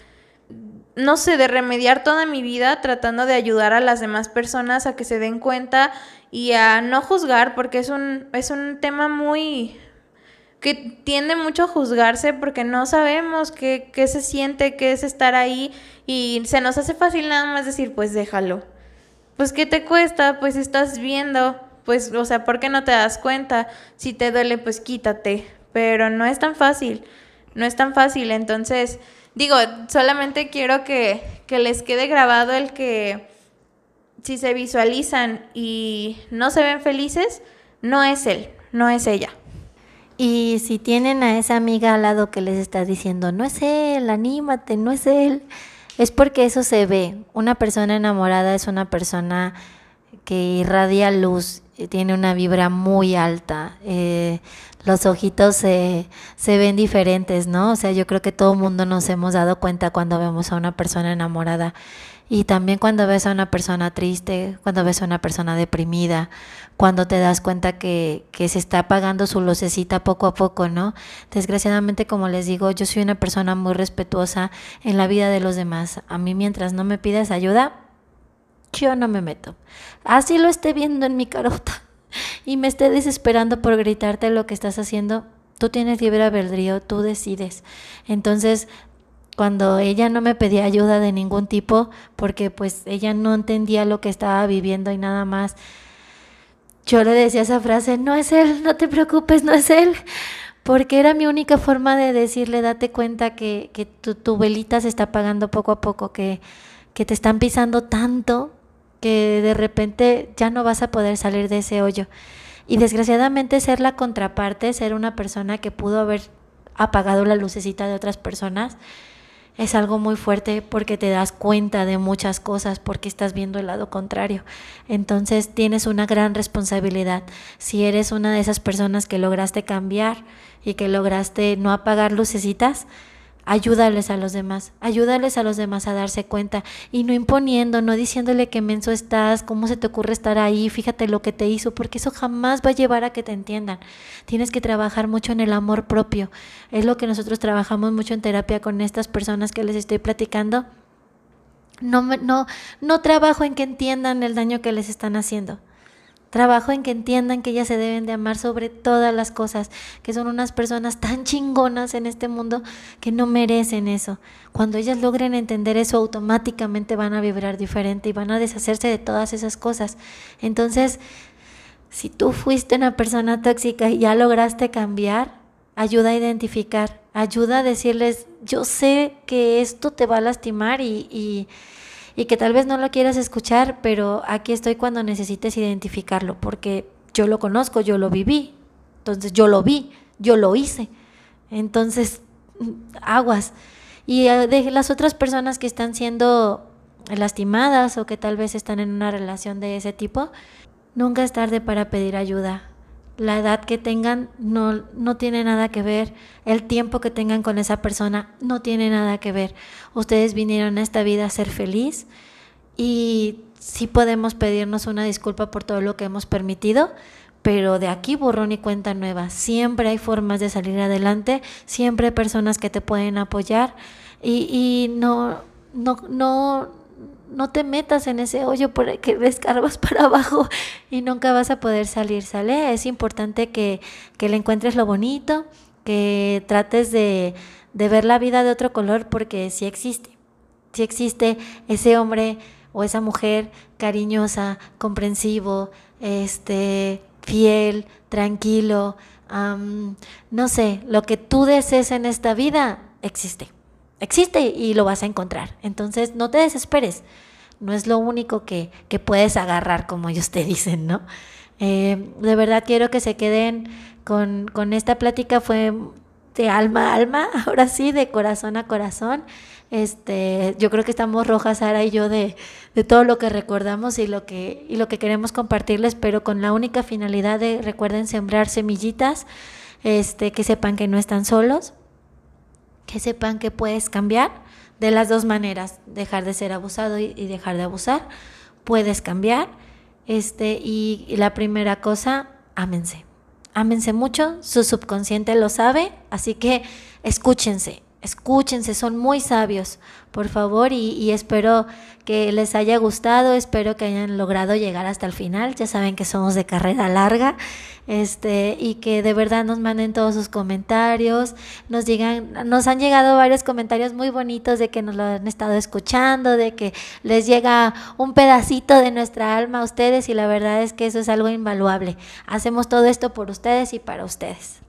no sé, de remediar toda mi vida tratando de ayudar a las demás personas a que se den cuenta y a no juzgar porque es un, es un tema muy, que tiende mucho a juzgarse porque no sabemos qué, qué, se siente, qué es estar ahí y se nos hace fácil nada más decir, pues déjalo. Pues ¿qué te cuesta? Pues estás viendo, pues, o sea, ¿por qué no te das cuenta? Si te duele, pues quítate. Pero no es tan fácil, no es tan fácil. Entonces, digo, solamente quiero que, que les quede grabado el que si se visualizan y no se ven felices, no es él, no es ella. Y si tienen a esa amiga al lado que les está diciendo, no es él, anímate, no es él, es porque eso se ve. Una persona enamorada es una persona que irradia luz, tiene una vibra muy alta, eh, los ojitos se, se ven diferentes, ¿no? O sea, yo creo que todo el mundo nos hemos dado cuenta cuando vemos a una persona enamorada. Y también cuando ves a una persona triste, cuando ves a una persona deprimida, cuando te das cuenta que, que, se está apagando su lucecita poco a poco, ¿no? Desgraciadamente, como les digo, yo soy una persona muy respetuosa en la vida de los demás. A mí mientras no me pides ayuda, yo no me meto. Así lo esté viendo en mi carota *laughs* y me esté desesperando por gritarte lo que estás haciendo, tú tienes libre albedrío, tú decides. Entonces, cuando ella no me pedía ayuda de ningún tipo, porque pues ella no entendía lo que estaba viviendo y nada más, yo le decía esa frase, no es él, no te preocupes, no es él, porque era mi única forma de decirle, date cuenta que, que tu, tu, velita se está apagando poco a poco, que, que te están pisando tanto que de repente ya no vas a poder salir de ese hoyo. Y desgraciadamente ser la contraparte, ser una persona que pudo haber apagado la lucecita de otras personas, es algo muy fuerte porque te das cuenta de muchas cosas porque estás viendo el lado contrario. Entonces tienes una gran responsabilidad. Si eres una de esas personas que lograste cambiar y que lograste no apagar lucecitas, ayúdales a los demás, ayúdales a los demás a darse cuenta y no imponiendo, no diciéndole que menso estás, cómo se te ocurre estar ahí, fíjate lo que te hizo, porque eso jamás va a llevar a que te entiendan. Tienes que trabajar mucho en el amor propio. Es lo que nosotros trabajamos mucho en terapia con estas personas que les estoy platicando. No, no, no trabajo en que entiendan el daño que les están haciendo. Trabajo en que entiendan que ellas se deben de amar sobre todas las cosas, que son unas personas tan chingonas en este mundo que no merecen eso. Cuando ellas logren entender eso, automáticamente van a vibrar diferente y van a deshacerse de todas esas cosas. Entonces, si tú fuiste una persona tóxica y ya lograste cambiar, ayuda a identificar, ayuda a decirles, yo sé que esto te va a lastimar y, y y que tal vez no lo quieras escuchar, pero aquí estoy cuando necesites identificarlo, porque yo lo conozco, yo lo viví, entonces yo lo vi, yo lo hice, entonces *laughs* aguas. Y eh, de las otras personas que están siendo lastimadas o que tal vez están en una relación de ese tipo, nunca es tarde para pedir ayuda la edad que tengan no, no tiene nada que ver, el tiempo que tengan con esa persona no tiene nada que ver. Ustedes vinieron a esta vida a ser feliz y sí podemos pedirnos una disculpa por todo lo que hemos permitido, pero de aquí borrón y cuenta nueva. Siempre hay formas de salir adelante, siempre hay personas que te pueden apoyar y, y no, no, no, no te metas en ese hoyo por que *laughs* escarbas para abajo y nunca vas a poder salir, ¿sale? Es importante que, que le encuentres lo bonito, que trates de, de, ver la vida de otro color porque sí existe, sí existe ese hombre o esa mujer cariñosa, comprensivo, este, fiel, tranquilo, no sé, lo que tú desees en esta vida existe existe y lo vas a encontrar. Entonces, no te desesperes. no es lo único que, que puedes agarrar, como ellos te dicen, ¿no? Eh, de verdad quiero que se queden con, con esta plática, fue de alma a alma, *laughs* ahora sí, de corazón a corazón. Este, yo creo que estamos rojas, Sara y yo, de, de, todo lo que recordamos y lo que, y lo que queremos compartirles, pero con la única finalidad de, recuerden, sembrar semillitas, este, que sepan que no están solos, que sepan que puedes cambiar. De las dos maneras, dejar de ser abusado y, dejar de abusar, puedes cambiar, este, y, y la primera cosa, ámense. Ámense mucho, su subconsciente lo sabe, así que escúchense, escúchense, son muy sabios, por favor, y, y, espero que les haya gustado, espero que hayan logrado llegar hasta el final, ya saben que somos de carrera larga, este, y que de verdad nos manden todos sus comentarios, nos llegan, nos han llegado varios comentarios muy bonitos de que nos lo han estado escuchando, de que les llega un pedacito de nuestra alma a ustedes, y la verdad es que eso es algo invaluable. Hacemos todo esto por ustedes y para ustedes.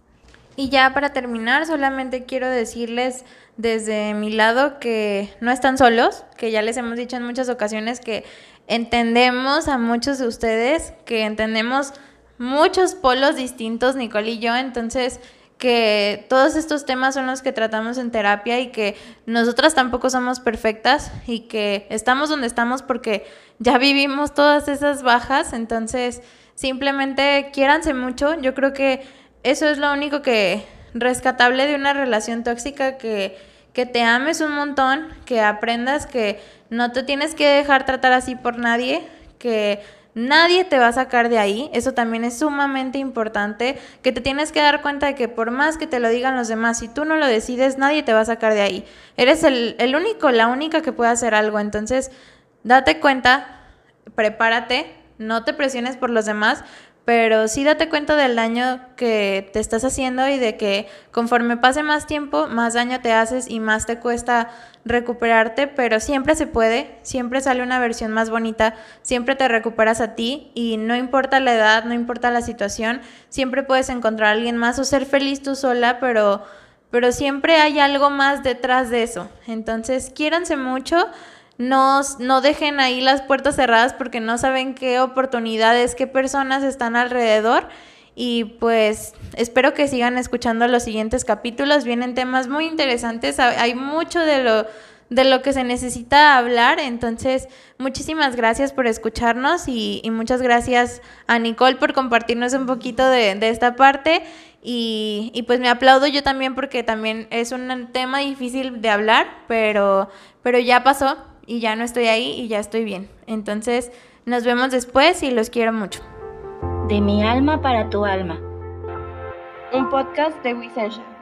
Y ya para terminar, solamente quiero decirles desde mi lado que no están solos, que ya les hemos dicho en muchas ocasiones que entendemos a muchos de ustedes, que entendemos muchos polos distintos, Nicole y yo, entonces que todos estos temas son los que tratamos en terapia y que nosotras tampoco somos perfectas y que estamos donde estamos porque ya vivimos todas esas bajas, entonces simplemente quiéranse mucho, yo creo que eso es lo único que rescatable de una relación tóxica que, que te ames un montón, que aprendas que no te tienes que dejar tratar así por nadie, que nadie te va a sacar de ahí, eso también es sumamente importante, que te tienes que dar cuenta de que por más que te lo digan los demás, si tú no lo decides, nadie te va a sacar de ahí. Eres el, el único, la única que puede hacer algo, entonces date cuenta, prepárate, no te presiones por los demás, pero sí date cuenta del daño que te estás haciendo y de que conforme pase más tiempo, más daño te haces y más te cuesta recuperarte, pero siempre se puede, siempre sale una versión más bonita, siempre te recuperas a ti y no importa la edad, no importa la situación, siempre puedes encontrar a alguien más o ser feliz tú sola, pero, pero siempre hay algo más detrás de eso. Entonces, quiéranse mucho no, no dejen ahí las puertas cerradas porque no saben qué oportunidades, qué personas están alrededor. Y pues espero que sigan escuchando los siguientes capítulos. Vienen temas muy interesantes. Hay mucho de lo, de lo que se necesita hablar. Entonces, muchísimas gracias por escucharnos y, y muchas gracias a Nicole por compartirnos un poquito de, de esta parte. Y, y, pues me aplaudo yo también porque también es un tema difícil de hablar, pero, pero ya pasó y ya no estoy ahí y ya estoy bien. Entonces, nos vemos después y los quiero mucho. De mi alma para tu alma. Un podcast de Wisensha.